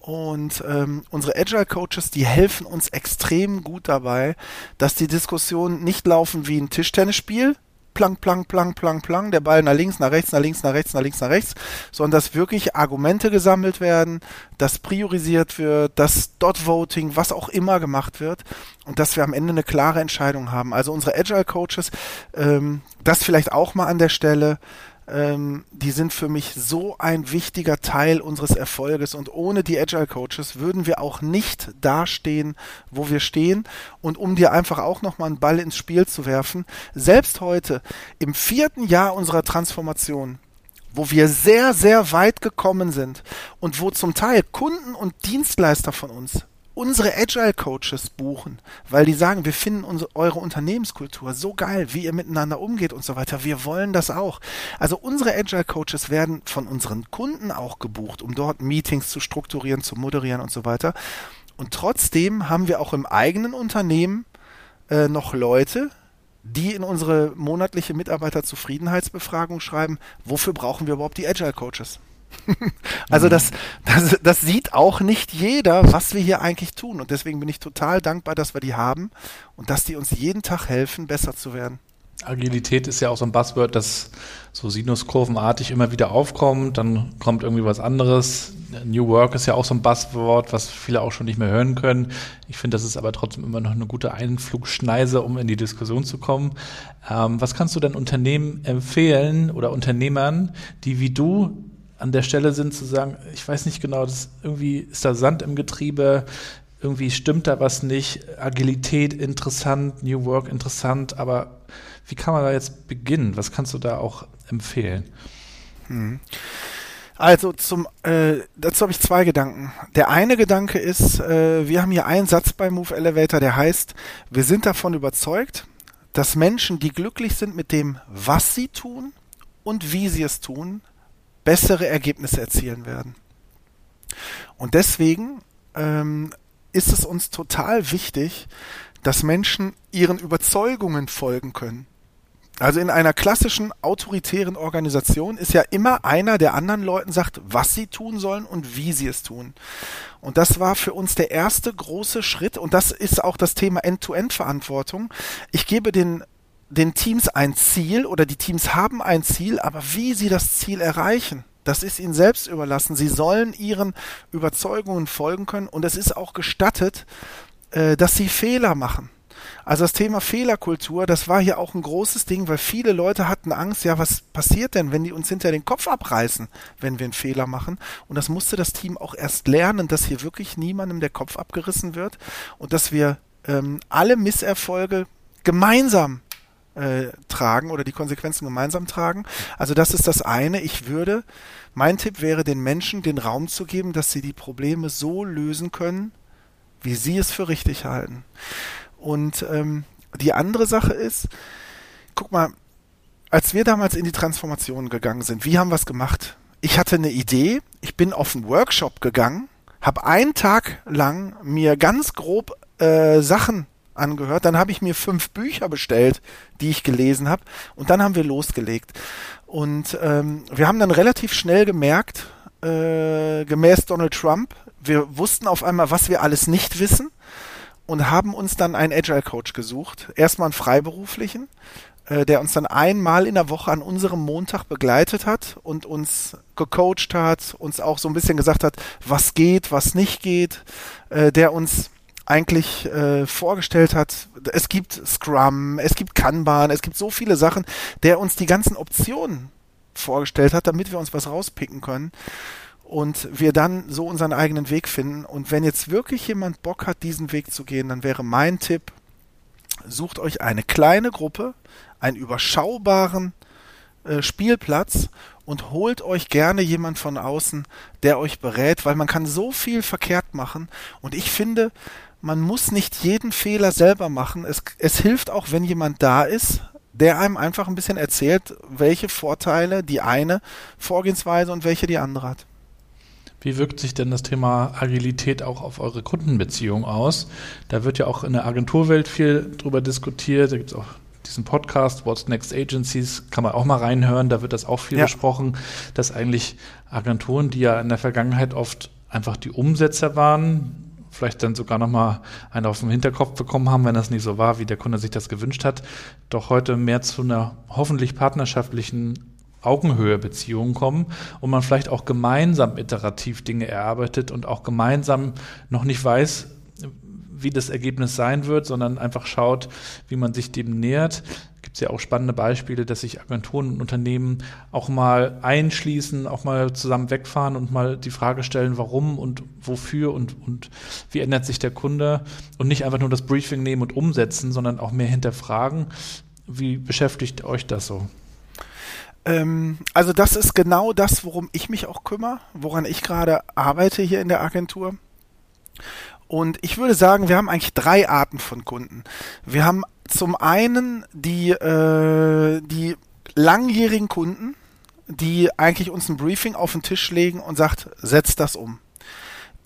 [SPEAKER 3] Und ähm, unsere Agile Coaches, die helfen uns extrem gut dabei, dass die Diskussionen nicht laufen wie ein Tischtennisspiel, plank, plank, plank, plank, plank, der Ball nach links, nach rechts, nach links, nach rechts, nach links, nach rechts, sondern dass wirklich Argumente gesammelt werden, dass priorisiert wird, dass Dot Voting, was auch immer gemacht wird und dass wir am Ende eine klare Entscheidung haben. Also unsere Agile Coaches, ähm, das vielleicht auch mal an der Stelle, ähm, die sind für mich so ein wichtiger Teil unseres Erfolges und ohne die Agile Coaches würden wir auch nicht dastehen, wo wir stehen. Und um dir einfach auch nochmal einen Ball ins Spiel zu werfen, selbst heute im vierten Jahr unserer Transformation, wo wir sehr, sehr weit gekommen sind und wo zum Teil Kunden und Dienstleister von uns unsere Agile Coaches buchen, weil die sagen, wir finden unsere, eure Unternehmenskultur so geil, wie ihr miteinander umgeht und so weiter. Wir wollen das auch. Also unsere Agile Coaches werden von unseren Kunden auch gebucht, um dort Meetings zu strukturieren, zu moderieren und so weiter. Und trotzdem haben wir auch im eigenen Unternehmen äh, noch Leute, die in unsere monatliche Mitarbeiterzufriedenheitsbefragung schreiben, wofür brauchen wir überhaupt die Agile Coaches? also das, das, das sieht auch nicht jeder, was wir hier eigentlich tun. Und deswegen bin ich total dankbar, dass wir die haben und dass die uns jeden Tag helfen, besser zu werden.
[SPEAKER 2] Agilität ist ja auch so ein Buzzword, das so sinuskurvenartig immer wieder aufkommt, dann kommt irgendwie was anderes. New Work ist ja auch so ein Buzzword, was viele auch schon nicht mehr hören können. Ich finde, das ist aber trotzdem immer noch eine gute Einflugschneise, um in die Diskussion zu kommen. Ähm, was kannst du denn Unternehmen empfehlen oder Unternehmern, die wie du an der Stelle sind, zu sagen, ich weiß nicht genau, das, irgendwie ist da Sand im Getriebe, irgendwie stimmt da was nicht, Agilität interessant, New Work interessant, aber wie kann man da jetzt beginnen? Was kannst du da auch empfehlen?
[SPEAKER 3] Hm. Also zum äh, dazu habe ich zwei Gedanken. Der eine Gedanke ist, äh, wir haben hier einen Satz bei Move Elevator, der heißt, wir sind davon überzeugt, dass Menschen, die glücklich sind mit dem, was sie tun und wie sie es tun, bessere Ergebnisse erzielen werden. Und deswegen ähm, ist es uns total wichtig, dass Menschen ihren Überzeugungen folgen können. Also in einer klassischen autoritären Organisation ist ja immer einer der anderen Leuten sagt, was sie tun sollen und wie sie es tun. Und das war für uns der erste große Schritt und das ist auch das Thema End-to-End-Verantwortung. Ich gebe den den Teams ein Ziel oder die Teams haben ein Ziel, aber wie sie das Ziel erreichen, das ist ihnen selbst überlassen. Sie sollen ihren Überzeugungen folgen können und es ist auch gestattet, äh, dass sie Fehler machen. Also das Thema Fehlerkultur, das war hier auch ein großes Ding, weil viele Leute hatten Angst, ja, was passiert denn, wenn die uns hinter den Kopf abreißen, wenn wir einen Fehler machen? Und das musste das Team auch erst lernen, dass hier wirklich niemandem der Kopf abgerissen wird und dass wir ähm, alle Misserfolge gemeinsam äh, tragen oder die Konsequenzen gemeinsam tragen. Also das ist das eine. Ich würde, mein Tipp wäre, den Menschen den Raum zu geben, dass sie die Probleme so lösen können, wie sie es für richtig halten. Und ähm, die andere Sache ist, guck mal, als wir damals in die Transformation gegangen sind, wie haben wir es gemacht? Ich hatte eine Idee, ich bin auf einen Workshop gegangen, habe einen Tag lang mir ganz grob äh, Sachen angehört. Dann habe ich mir fünf Bücher bestellt, die ich gelesen habe. Und dann haben wir losgelegt. Und ähm, wir haben dann relativ schnell gemerkt, äh, gemäß Donald Trump, wir wussten auf einmal, was wir alles nicht wissen und haben uns dann einen Agile Coach gesucht. Erstmal einen freiberuflichen, äh, der uns dann einmal in der Woche an unserem Montag begleitet hat und uns gecoacht hat, uns auch so ein bisschen gesagt hat, was geht, was nicht geht, äh, der uns eigentlich äh, vorgestellt hat. Es gibt Scrum, es gibt Kanban, es gibt so viele Sachen, der uns die ganzen Optionen vorgestellt hat, damit wir uns was rauspicken können und wir dann so unseren eigenen Weg finden. Und wenn jetzt wirklich jemand Bock hat, diesen Weg zu gehen, dann wäre mein Tipp, sucht euch eine kleine Gruppe, einen überschaubaren äh, Spielplatz und holt euch gerne jemand von außen, der euch berät, weil man kann so viel verkehrt machen. Und ich finde, man muss nicht jeden Fehler selber machen. Es, es hilft auch, wenn jemand da ist, der einem einfach ein bisschen erzählt, welche Vorteile die eine Vorgehensweise und welche die andere hat.
[SPEAKER 2] Wie wirkt sich denn das Thema Agilität auch auf eure Kundenbeziehung aus? Da wird ja auch in der Agenturwelt viel drüber diskutiert. Da gibt es auch diesen Podcast, What's Next Agencies, kann man auch mal reinhören. Da wird das auch viel ja. besprochen, dass eigentlich Agenturen, die ja in der Vergangenheit oft einfach die Umsetzer waren, vielleicht dann sogar nochmal einen auf den Hinterkopf bekommen haben, wenn das nicht so war, wie der Kunde sich das gewünscht hat, doch heute mehr zu einer hoffentlich partnerschaftlichen Augenhöhe-Beziehung kommen und man vielleicht auch gemeinsam iterativ Dinge erarbeitet und auch gemeinsam noch nicht weiß, wie das Ergebnis sein wird, sondern einfach schaut, wie man sich dem nähert gibt es ja auch spannende Beispiele, dass sich Agenturen und Unternehmen auch mal einschließen, auch mal zusammen wegfahren und mal die Frage stellen, warum und wofür und, und wie ändert sich der Kunde und nicht einfach nur das Briefing nehmen und umsetzen, sondern auch mehr hinterfragen. Wie beschäftigt euch das so?
[SPEAKER 3] Ähm, also das ist genau das, worum ich mich auch kümmere, woran ich gerade arbeite hier in der Agentur. Und ich würde sagen, wir haben eigentlich drei Arten von Kunden. Wir haben zum einen die, äh, die langjährigen Kunden, die eigentlich uns ein Briefing auf den Tisch legen und sagt, setzt das um.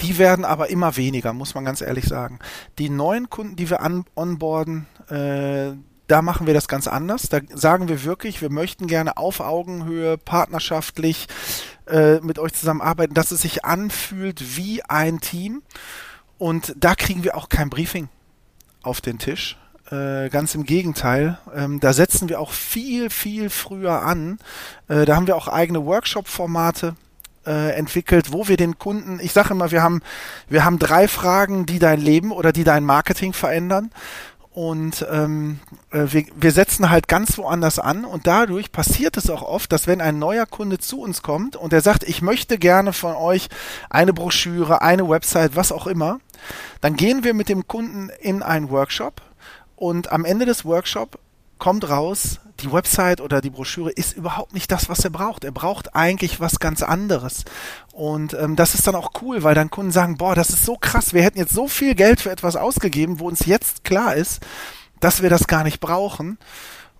[SPEAKER 3] Die werden aber immer weniger, muss man ganz ehrlich sagen. Die neuen Kunden, die wir an, onboarden, äh, da machen wir das ganz anders. Da sagen wir wirklich, wir möchten gerne auf Augenhöhe, partnerschaftlich äh, mit euch zusammenarbeiten, dass es sich anfühlt wie ein Team. Und da kriegen wir auch kein Briefing auf den Tisch. Äh, ganz im Gegenteil. Ähm, da setzen wir auch viel, viel früher an. Äh, da haben wir auch eigene Workshop-Formate äh, entwickelt, wo wir den Kunden, ich sage immer, wir haben, wir haben drei Fragen, die dein Leben oder die dein Marketing verändern. Und ähm, äh, wir, wir setzen halt ganz woanders an und dadurch passiert es auch oft, dass wenn ein neuer Kunde zu uns kommt und er sagt, ich möchte gerne von euch eine Broschüre, eine Website, was auch immer, dann gehen wir mit dem Kunden in einen Workshop und am Ende des Workshops kommt raus, die Website oder die Broschüre ist überhaupt nicht das, was er braucht. Er braucht eigentlich was ganz anderes. Und ähm, das ist dann auch cool, weil dann Kunden sagen, boah, das ist so krass, wir hätten jetzt so viel Geld für etwas ausgegeben, wo uns jetzt klar ist, dass wir das gar nicht brauchen.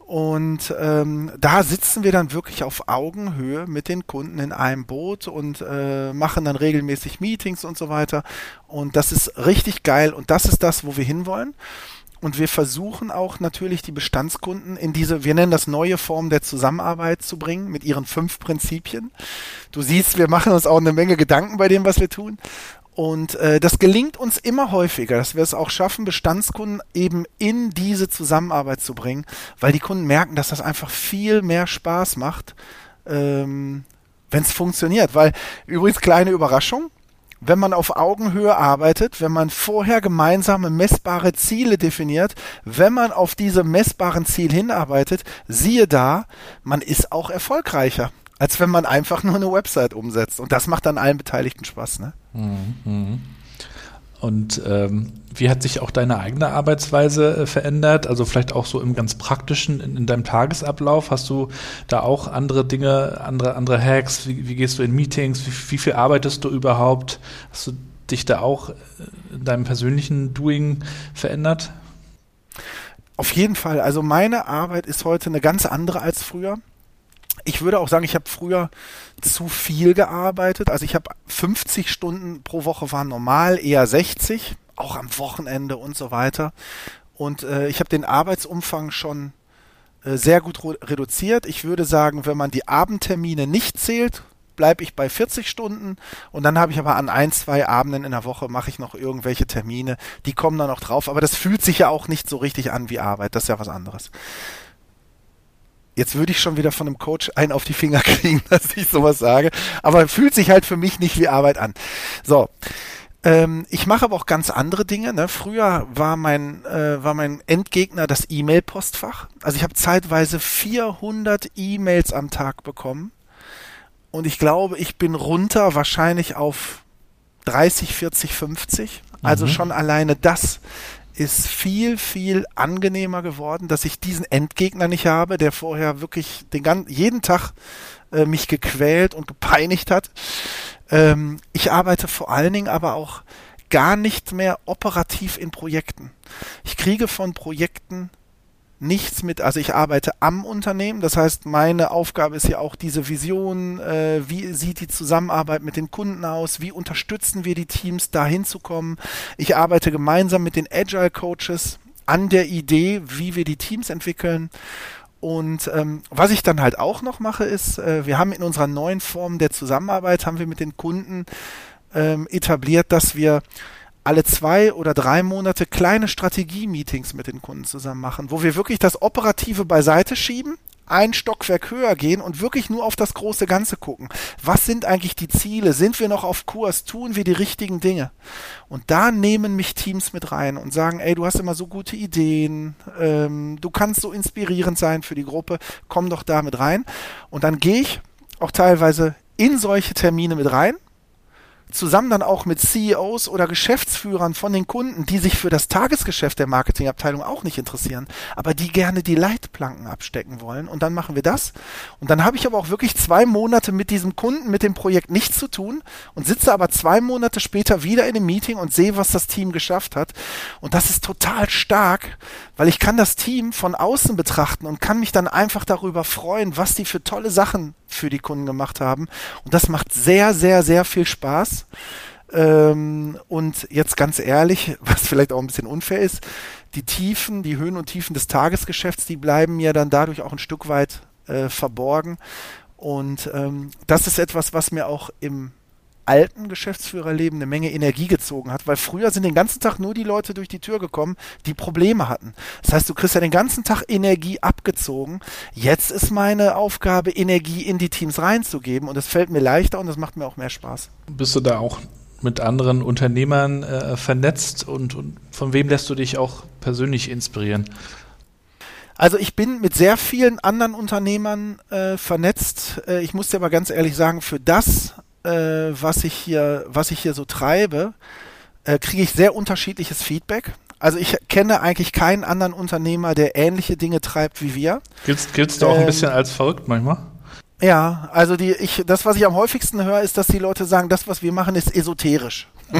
[SPEAKER 3] Und ähm, da sitzen wir dann wirklich auf Augenhöhe mit den Kunden in einem Boot und äh, machen dann regelmäßig Meetings und so weiter. Und das ist richtig geil und das ist das, wo wir hinwollen. Und wir versuchen auch natürlich die Bestandskunden in diese, wir nennen das neue Form der Zusammenarbeit zu bringen mit ihren fünf Prinzipien. Du siehst, wir machen uns auch eine Menge Gedanken bei dem, was wir tun. Und äh, das gelingt uns immer häufiger, dass wir es auch schaffen, Bestandskunden eben in diese Zusammenarbeit zu bringen, weil die Kunden merken, dass das einfach viel mehr Spaß macht, ähm, wenn es funktioniert. Weil übrigens kleine Überraschung, wenn man auf Augenhöhe arbeitet, wenn man vorher gemeinsame messbare Ziele definiert, wenn man auf diese messbaren Ziele hinarbeitet, siehe da, man ist auch erfolgreicher, als wenn man einfach nur eine Website umsetzt. Und das macht dann allen Beteiligten Spaß. Ne? Mhm.
[SPEAKER 2] Und ähm, wie hat sich auch deine eigene Arbeitsweise äh, verändert? Also vielleicht auch so im ganz praktischen, in, in, deinem Tagesablauf. Hast du da auch andere Dinge, andere, andere Hacks? Wie, wie gehst du in Meetings? Wie, wie, viel arbeitest du überhaupt? Hast du dich da auch äh, in deinem persönlichen Doing verändert?
[SPEAKER 3] Auf jeden Fall. Also meine Arbeit ist heute eine ganz andere als früher ich würde auch sagen, ich habe früher zu viel gearbeitet. Also ich habe 50 Stunden pro Woche waren normal, eher 60, auch am Wochenende und so weiter. Und äh, ich habe den Arbeitsumfang schon äh, sehr gut reduziert. Ich würde sagen, wenn man die Abendtermine nicht zählt, bleibe ich bei 40 Stunden und dann habe ich aber an ein, zwei Abenden in der Woche mache ich noch irgendwelche Termine, die kommen dann noch drauf, aber das fühlt sich ja auch nicht so richtig an wie Arbeit, das ist ja was anderes. Jetzt würde ich schon wieder von einem Coach einen auf die Finger kriegen, dass ich sowas sage. Aber fühlt sich halt für mich nicht wie Arbeit an. So. Ähm, ich mache aber auch ganz andere Dinge. Ne? Früher war mein, äh, war mein Endgegner das E-Mail-Postfach. Also ich habe zeitweise 400 E-Mails am Tag bekommen. Und ich glaube, ich bin runter wahrscheinlich auf 30, 40, 50. Also mhm. schon alleine das ist viel, viel angenehmer geworden, dass ich diesen Endgegner nicht habe, der vorher wirklich den ganzen, jeden Tag äh, mich gequält und gepeinigt hat. Ähm, ich arbeite vor allen Dingen aber auch gar nicht mehr operativ in Projekten. Ich kriege von Projekten nichts mit, also ich arbeite am Unternehmen, das heißt, meine Aufgabe ist ja auch diese Vision, äh, wie sieht die Zusammenarbeit mit den Kunden aus, wie unterstützen wir die Teams, da hinzukommen. Ich arbeite gemeinsam mit den Agile Coaches an der Idee, wie wir die Teams entwickeln. Und ähm, was ich dann halt auch noch mache, ist, äh, wir haben in unserer neuen Form der Zusammenarbeit, haben wir mit den Kunden ähm, etabliert, dass wir alle zwei oder drei Monate kleine Strategie-Meetings mit den Kunden zusammen machen, wo wir wirklich das Operative beiseite schieben, ein Stockwerk höher gehen und wirklich nur auf das große Ganze gucken. Was sind eigentlich die Ziele? Sind wir noch auf Kurs? Tun wir die richtigen Dinge? Und da nehmen mich Teams mit rein und sagen, ey, du hast immer so gute Ideen, ähm, du kannst so inspirierend sein für die Gruppe, komm doch da mit rein. Und dann gehe ich auch teilweise in solche Termine mit rein zusammen dann auch mit CEOs oder Geschäftsführern von den Kunden, die sich für das Tagesgeschäft der Marketingabteilung auch nicht interessieren, aber die gerne die Leitplanken abstecken wollen. Und dann machen wir das. Und dann habe ich aber auch wirklich zwei Monate mit diesem Kunden, mit dem Projekt nichts zu tun und sitze aber zwei Monate später wieder in einem Meeting und sehe, was das Team geschafft hat. Und das ist total stark, weil ich kann das Team von außen betrachten und kann mich dann einfach darüber freuen, was die für tolle Sachen für die Kunden gemacht haben. Und das macht sehr, sehr, sehr viel Spaß. Ähm, und jetzt ganz ehrlich, was vielleicht auch ein bisschen unfair ist, die Tiefen, die Höhen und Tiefen des Tagesgeschäfts, die bleiben mir dann dadurch auch ein Stück weit äh, verborgen. Und ähm, das ist etwas, was mir auch im alten Geschäftsführerleben eine Menge Energie gezogen hat, weil früher sind den ganzen Tag nur die Leute durch die Tür gekommen, die Probleme hatten. Das heißt, du kriegst ja den ganzen Tag Energie abgezogen. Jetzt ist meine Aufgabe, Energie in die Teams reinzugeben und es fällt mir leichter und es macht mir auch mehr Spaß.
[SPEAKER 2] Bist du da auch mit anderen Unternehmern äh, vernetzt und, und von wem lässt du dich auch persönlich inspirieren?
[SPEAKER 3] Also ich bin mit sehr vielen anderen Unternehmern äh, vernetzt. Äh, ich muss dir aber ganz ehrlich sagen, für das, äh, was ich hier, was ich hier so treibe, äh, kriege ich sehr unterschiedliches Feedback. Also ich kenne eigentlich keinen anderen Unternehmer, der ähnliche Dinge treibt wie wir.
[SPEAKER 2] Gilt's, gilt's du auch ähm, ein bisschen als verrückt manchmal?
[SPEAKER 3] Ja, also die, ich, das, was ich am häufigsten höre, ist, dass die Leute sagen, das, was wir machen, ist esoterisch.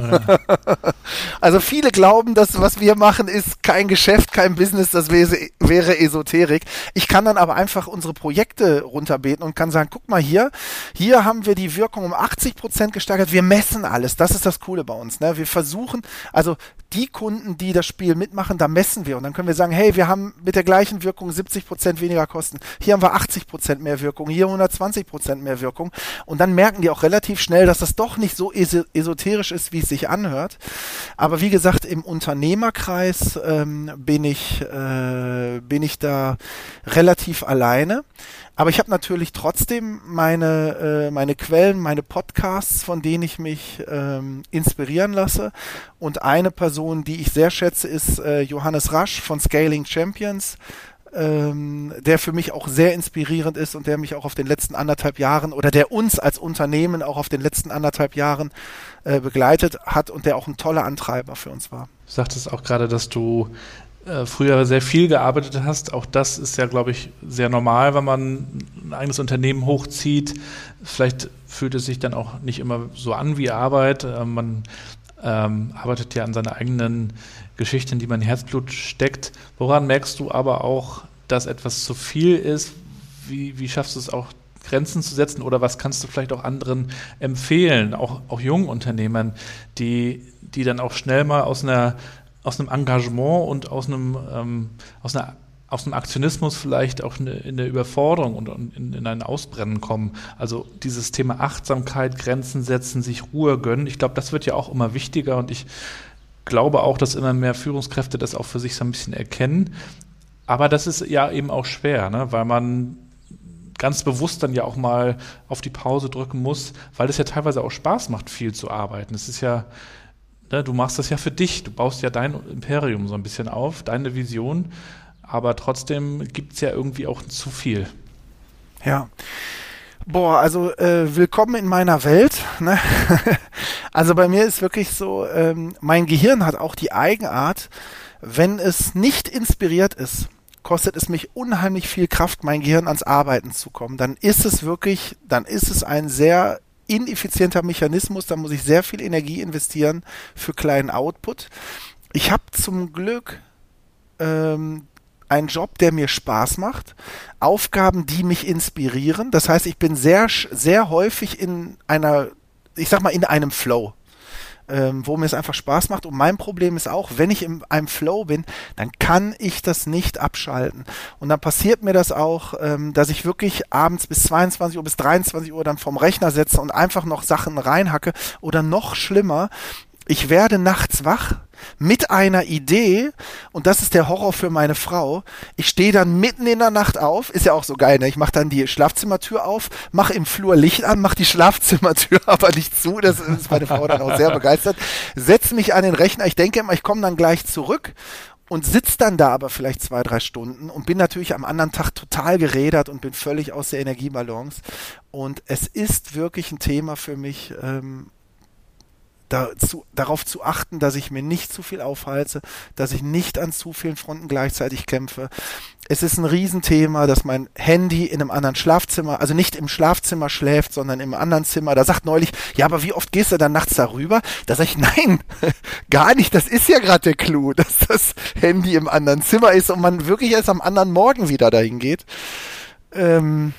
[SPEAKER 3] also viele glauben, dass was wir machen, ist kein Geschäft, kein Business, das wäre, wäre Esoterik. Ich kann dann aber einfach unsere Projekte runterbeten und kann sagen, guck mal hier, hier haben wir die Wirkung um 80 Prozent gesteigert. Wir messen alles. Das ist das Coole bei uns. Ne? Wir versuchen, also die Kunden, die das Spiel mitmachen, da messen wir und dann können wir sagen, hey, wir haben mit der gleichen Wirkung 70 Prozent weniger Kosten. Hier haben wir 80 Prozent mehr Wirkung, hier 120 Prozent mehr Wirkung und dann merken die auch relativ schnell, dass das doch nicht so esoterisch ist, wie es sich anhört. Aber wie gesagt, im Unternehmerkreis ähm, bin ich äh, bin ich da relativ alleine. Aber ich habe natürlich trotzdem meine, äh, meine Quellen, meine Podcasts, von denen ich mich ähm, inspirieren lasse. Und eine Person, die ich sehr schätze, ist äh, Johannes Rasch von Scaling Champions ähm, der für mich auch sehr inspirierend ist und der mich auch auf den letzten anderthalb Jahren oder der uns als Unternehmen auch auf den letzten anderthalb Jahren äh, begleitet hat und der auch ein toller Antreiber für uns war.
[SPEAKER 2] Du sagtest auch gerade, dass du äh, früher sehr viel gearbeitet hast. Auch das ist ja, glaube ich, sehr normal, wenn man ein eigenes Unternehmen hochzieht. Vielleicht fühlt es sich dann auch nicht immer so an wie Arbeit. Äh, man ähm, arbeitet ja an seiner eigenen Geschichte, in die man Herzblut steckt. Woran merkst du aber auch, dass etwas zu viel ist? Wie, wie schaffst du es auch, Grenzen zu setzen oder was kannst du vielleicht auch anderen empfehlen, auch, auch jungen Unternehmern, die, die dann auch schnell mal aus einer aus einem Engagement und aus einem, ähm, aus einer aus einem Aktionismus vielleicht auch in eine Überforderung und in, in, ein Ausbrennen kommen. Also dieses Thema Achtsamkeit, Grenzen setzen, sich Ruhe gönnen, ich glaube, das wird ja auch immer wichtiger und ich glaube auch, dass immer mehr Führungskräfte das auch für sich so ein bisschen erkennen. Aber das ist ja eben auch schwer, ne? weil man ganz bewusst dann ja auch mal auf die Pause drücken muss, weil es ja teilweise auch Spaß macht, viel zu arbeiten. Es ist ja, du machst das ja für dich, du baust ja dein Imperium so ein bisschen auf, deine Vision aber trotzdem gibt es ja irgendwie auch zu viel.
[SPEAKER 3] Ja. Boah, also äh, willkommen in meiner Welt. Ne? also bei mir ist wirklich so, ähm, mein Gehirn hat auch die Eigenart, wenn es nicht inspiriert ist, kostet es mich unheimlich viel Kraft, mein Gehirn ans Arbeiten zu kommen. Dann ist es wirklich, dann ist es ein sehr ineffizienter Mechanismus, da muss ich sehr viel Energie investieren für kleinen Output. Ich habe zum Glück ähm, ein Job, der mir Spaß macht, Aufgaben, die mich inspirieren. Das heißt, ich bin sehr, sehr häufig in einer, ich sag mal, in einem Flow. Ähm, wo mir es einfach Spaß macht. Und mein Problem ist auch, wenn ich in einem Flow bin, dann kann ich das nicht abschalten. Und dann passiert mir das auch, ähm, dass ich wirklich abends bis 22 Uhr, bis 23 Uhr dann vom Rechner setze und einfach noch Sachen reinhacke. Oder noch schlimmer, ich werde nachts wach mit einer Idee und das ist der Horror für meine Frau. Ich stehe dann mitten in der Nacht auf, ist ja auch so geil, ne? Ich mache dann die Schlafzimmertür auf, mache im Flur Licht an, mache die Schlafzimmertür aber nicht zu, das ist meine Frau dann auch sehr begeistert. Setze mich an den Rechner, ich denke immer, ich komme dann gleich zurück und sitze dann da aber vielleicht zwei, drei Stunden und bin natürlich am anderen Tag total gerädert und bin völlig aus der Energiebalance. Und es ist wirklich ein Thema für mich, ähm, dazu, darauf zu achten, dass ich mir nicht zu viel aufhalte, dass ich nicht an zu vielen Fronten gleichzeitig kämpfe. Es ist ein Riesenthema, dass mein Handy in einem anderen Schlafzimmer, also nicht im Schlafzimmer schläft, sondern im anderen Zimmer. Da sagt neulich, ja, aber wie oft gehst du dann nachts darüber? Da sage ich, nein, gar nicht. Das ist ja gerade der Clou, dass das Handy im anderen Zimmer ist und man wirklich erst am anderen Morgen wieder dahin geht. Ähm,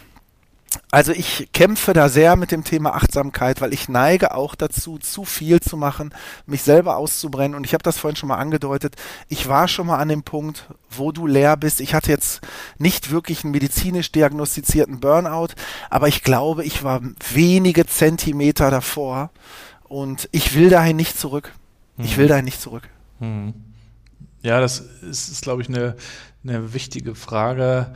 [SPEAKER 3] also ich kämpfe da sehr mit dem Thema Achtsamkeit, weil ich neige auch dazu, zu viel zu machen, mich selber auszubrennen. Und ich habe das vorhin schon mal angedeutet. Ich war schon mal an dem Punkt, wo du leer bist. Ich hatte jetzt nicht wirklich einen medizinisch diagnostizierten Burnout, aber ich glaube, ich war wenige Zentimeter davor. Und ich will dahin nicht zurück. Ich hm. will dahin nicht zurück. Hm.
[SPEAKER 2] Ja, das ist, ist glaube ich, eine, eine wichtige Frage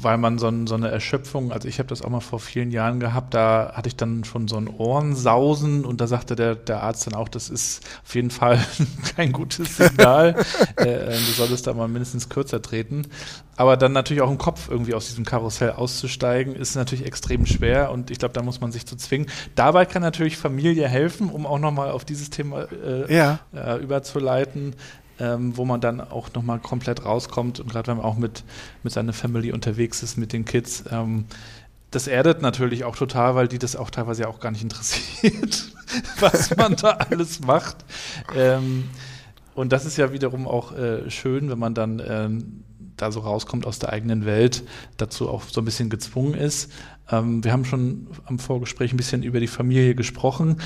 [SPEAKER 2] weil man so, so eine Erschöpfung, also ich habe das auch mal vor vielen Jahren gehabt, da hatte ich dann schon so ein Ohrensausen und da sagte der, der Arzt dann auch, das ist auf jeden Fall kein gutes Signal, äh, äh, du solltest da mal mindestens kürzer treten. Aber dann natürlich auch im Kopf irgendwie aus diesem Karussell auszusteigen, ist natürlich extrem schwer und ich glaube, da muss man sich zu zwingen. Dabei kann natürlich Familie helfen, um auch nochmal auf dieses Thema äh, ja. äh, überzuleiten ähm, wo man dann auch nochmal komplett rauskommt und gerade wenn man auch mit, mit seiner Family unterwegs ist, mit den Kids, ähm, das erdet natürlich auch total, weil die das auch teilweise auch gar nicht interessiert, was man da alles macht. Ähm, und das ist ja wiederum auch äh, schön, wenn man dann ähm, da so rauskommt aus der eigenen Welt, dazu auch so ein bisschen gezwungen ist. Ähm, wir haben schon am Vorgespräch ein bisschen über die Familie gesprochen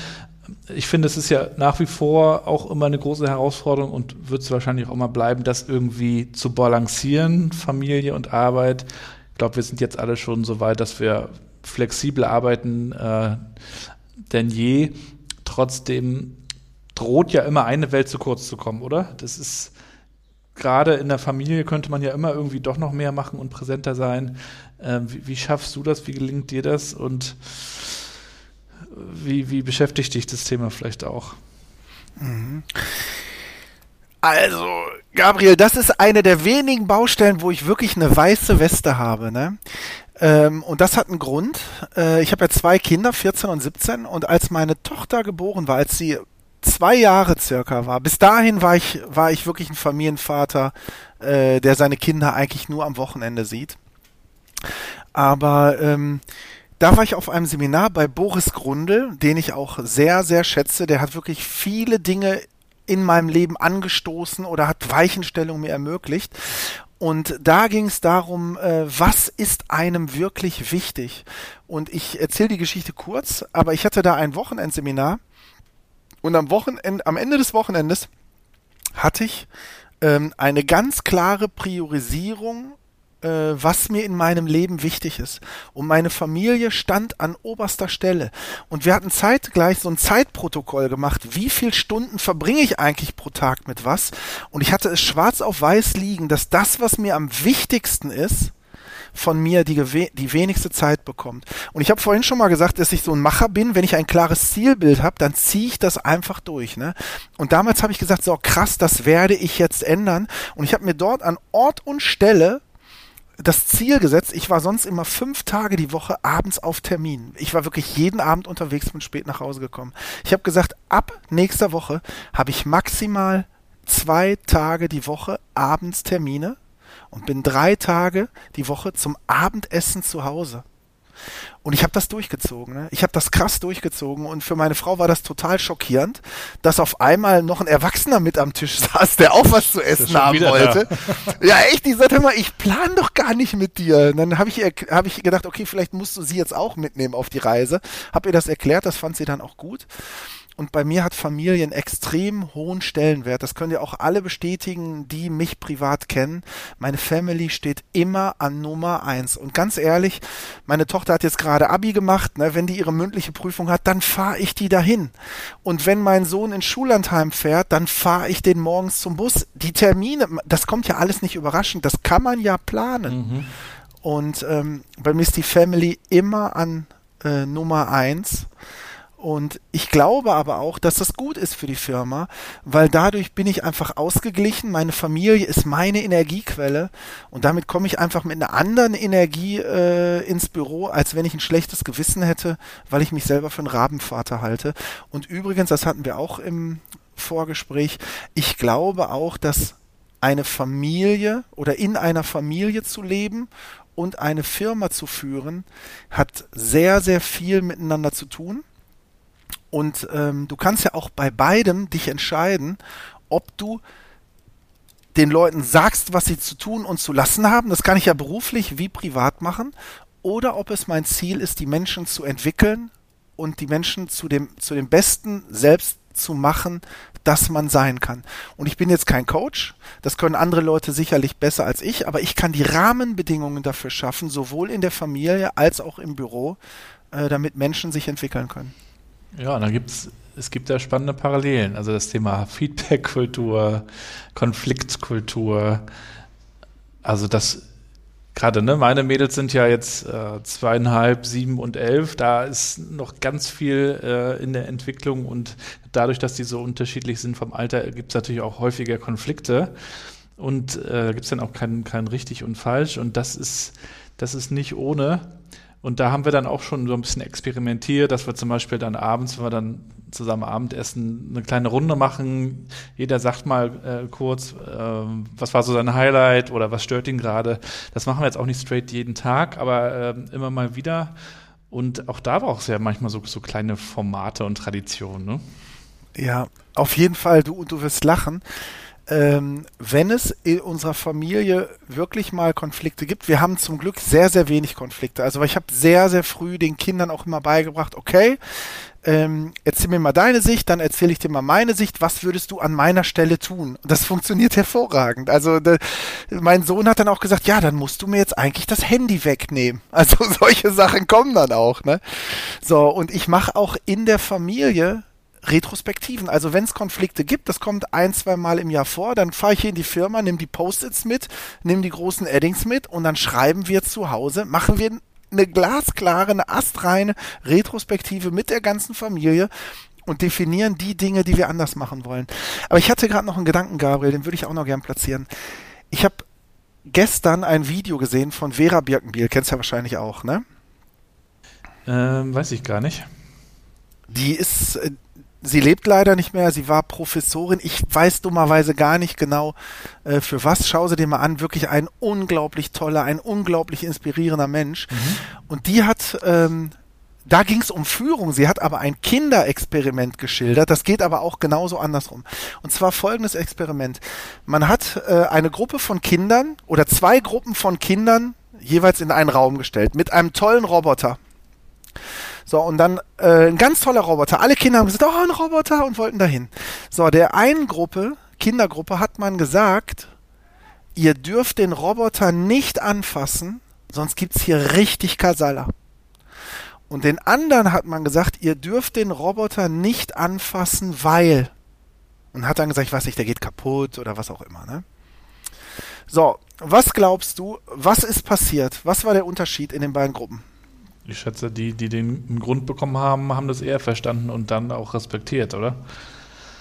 [SPEAKER 2] ich finde, es ist ja nach wie vor auch immer eine große Herausforderung und wird es wahrscheinlich auch immer bleiben, das irgendwie zu balancieren, Familie und Arbeit. Ich glaube, wir sind jetzt alle schon so weit, dass wir flexibel arbeiten äh, denn je. Trotzdem droht ja immer eine Welt zu kurz zu kommen, oder? Das ist gerade in der Familie könnte man ja immer irgendwie doch noch mehr machen und präsenter sein. Äh, wie, wie schaffst du das? Wie gelingt dir das? Und wie, wie beschäftigt dich das Thema vielleicht auch? Mhm.
[SPEAKER 3] Also, Gabriel, das ist eine der wenigen Baustellen, wo ich wirklich eine weiße Weste habe. Ne? Ähm, und das hat einen Grund. Äh, ich habe ja zwei Kinder, 14 und 17, und als meine Tochter geboren war, als sie zwei Jahre circa war, bis dahin war ich, war ich wirklich ein Familienvater, äh, der seine Kinder eigentlich nur am Wochenende sieht. Aber ähm, da war ich auf einem Seminar bei Boris Grundl, den ich auch sehr, sehr schätze. Der hat wirklich viele Dinge in meinem Leben angestoßen oder hat Weichenstellung mir ermöglicht. Und da ging es darum, äh, was ist einem wirklich wichtig? Und ich erzähle die Geschichte kurz, aber ich hatte da ein Wochenendseminar und am Wochenende, am Ende des Wochenendes hatte ich ähm, eine ganz klare Priorisierung äh, was mir in meinem Leben wichtig ist. Und meine Familie stand an oberster Stelle. Und wir hatten zeitgleich so ein Zeitprotokoll gemacht. Wie viele Stunden verbringe ich eigentlich pro Tag mit was? Und ich hatte es schwarz auf weiß liegen, dass das, was mir am wichtigsten ist, von mir die, die wenigste Zeit bekommt. Und ich habe vorhin schon mal gesagt, dass ich so ein Macher bin. Wenn ich ein klares Zielbild habe, dann ziehe ich das einfach durch. Ne? Und damals habe ich gesagt, so krass, das werde ich jetzt ändern. Und ich habe mir dort an Ort und Stelle das Ziel gesetzt, ich war sonst immer fünf Tage die Woche abends auf Termin. Ich war wirklich jeden Abend unterwegs, bin spät nach Hause gekommen. Ich habe gesagt, ab nächster Woche habe ich maximal zwei Tage die Woche abends Termine und bin drei Tage die Woche zum Abendessen zu Hause. Und ich habe das durchgezogen. Ne? Ich habe das krass durchgezogen. Und für meine Frau war das total schockierend, dass auf einmal noch ein Erwachsener mit am Tisch saß, der auch was zu essen haben wollte. Da. Ja, echt, die sagte immer, ich plan doch gar nicht mit dir. Und dann habe ich, hab ich gedacht, okay, vielleicht musst du sie jetzt auch mitnehmen auf die Reise. Hab ihr das erklärt, das fand sie dann auch gut. Und bei mir hat Familie einen extrem hohen Stellenwert. Das können ja auch alle bestätigen, die mich privat kennen. Meine Family steht immer an Nummer eins. Und ganz ehrlich, meine Tochter hat jetzt gerade Abi gemacht. Ne? Wenn die ihre mündliche Prüfung hat, dann fahre ich die dahin. Und wenn mein Sohn ins Schullandheim fährt, dann fahre ich den morgens zum Bus. Die Termine, das kommt ja alles nicht überraschend. Das kann man ja planen. Mhm. Und ähm, bei mir ist die Family immer an äh, Nummer eins. Und ich glaube aber auch, dass das gut ist für die Firma, weil dadurch bin ich einfach ausgeglichen. Meine Familie ist meine Energiequelle und damit komme ich einfach mit einer anderen Energie äh, ins Büro, als wenn ich ein schlechtes Gewissen hätte, weil ich mich selber für einen Rabenvater halte. Und übrigens, das hatten wir auch im Vorgespräch, ich glaube auch, dass eine Familie oder in einer Familie zu leben und eine Firma zu führen, hat sehr, sehr viel miteinander zu tun. Und ähm, du kannst ja auch bei beidem dich entscheiden, ob du den Leuten sagst, was sie zu tun und zu lassen haben. Das kann ich ja beruflich wie privat machen. Oder ob es mein Ziel ist, die Menschen zu entwickeln und die Menschen zu dem, zu dem Besten selbst zu machen, dass man sein kann. Und ich bin jetzt kein Coach, das können andere Leute sicherlich besser als ich, aber ich kann die Rahmenbedingungen dafür schaffen, sowohl in der Familie als auch im Büro, äh, damit Menschen sich entwickeln können.
[SPEAKER 2] Ja, da gibt's es gibt da spannende Parallelen. Also das Thema Feedback-Kultur, Konfliktkultur. Also das gerade, ne, meine Mädels sind ja jetzt äh, zweieinhalb, sieben und elf. Da ist noch ganz viel äh, in der Entwicklung und dadurch, dass die so unterschiedlich sind vom Alter, gibt es natürlich auch häufiger Konflikte. Und äh, gibt dann auch kein, kein richtig und falsch. Und das ist, das ist nicht ohne. Und da haben wir dann auch schon so ein bisschen experimentiert, dass wir zum Beispiel dann abends, wenn wir dann zusammen Abendessen eine kleine Runde machen, jeder sagt mal äh, kurz, äh, was war so sein Highlight oder was stört ihn gerade. Das machen wir jetzt auch nicht straight jeden Tag, aber äh, immer mal wieder. Und auch da war auch sehr manchmal so, so kleine Formate und Traditionen. Ne?
[SPEAKER 3] Ja, auf jeden Fall, du, du wirst lachen ähm, wenn es in unserer Familie wirklich mal Konflikte gibt, wir haben zum Glück sehr, sehr wenig Konflikte. Also ich habe sehr, sehr früh den Kindern auch immer beigebracht, okay, ähm, erzähl mir mal deine Sicht, dann erzähle ich dir mal meine Sicht, was würdest du an meiner Stelle tun? Das funktioniert hervorragend. Also de, mein Sohn hat dann auch gesagt, ja, dann musst du mir jetzt eigentlich das Handy wegnehmen. Also solche Sachen kommen dann auch. Ne? So, und ich mache auch in der Familie Retrospektiven. Also wenn es Konflikte gibt, das kommt ein, zwei Mal im Jahr vor, dann fahre ich hier in die Firma, nehme die Post-its mit, nehme die großen Eddings mit und dann schreiben wir zu Hause, machen wir eine glasklare, eine astreine Retrospektive mit der ganzen Familie und definieren die Dinge, die wir anders machen wollen. Aber ich hatte gerade noch einen Gedanken, Gabriel, den würde ich auch noch gern platzieren. Ich habe gestern ein Video gesehen von Vera Birkenbiel, kennst du ja wahrscheinlich auch, ne?
[SPEAKER 2] Ähm, weiß ich gar nicht.
[SPEAKER 3] Die ist, äh, Sie lebt leider nicht mehr, sie war Professorin. Ich weiß dummerweise gar nicht genau, äh, für was. Schau sie dir mal an. Wirklich ein unglaublich toller, ein unglaublich inspirierender Mensch. Mhm. Und die hat, ähm, da ging es um Führung. Sie hat aber ein Kinderexperiment geschildert. Das geht aber auch genauso andersrum. Und zwar folgendes Experiment. Man hat äh, eine Gruppe von Kindern oder zwei Gruppen von Kindern jeweils in einen Raum gestellt mit einem tollen Roboter. So, und dann äh, ein ganz toller Roboter. Alle Kinder haben gesagt, oh, ein Roboter und wollten dahin. So, der einen Gruppe, Kindergruppe, hat man gesagt, ihr dürft den Roboter nicht anfassen, sonst gibt's hier richtig Kasala. Und den anderen hat man gesagt, ihr dürft den Roboter nicht anfassen, weil. Und hat dann gesagt, ich weiß nicht, der geht kaputt oder was auch immer, ne? So, was glaubst du, was ist passiert? Was war der Unterschied in den beiden Gruppen?
[SPEAKER 2] Ich schätze, die, die den Grund bekommen haben, haben das eher verstanden und dann auch respektiert, oder?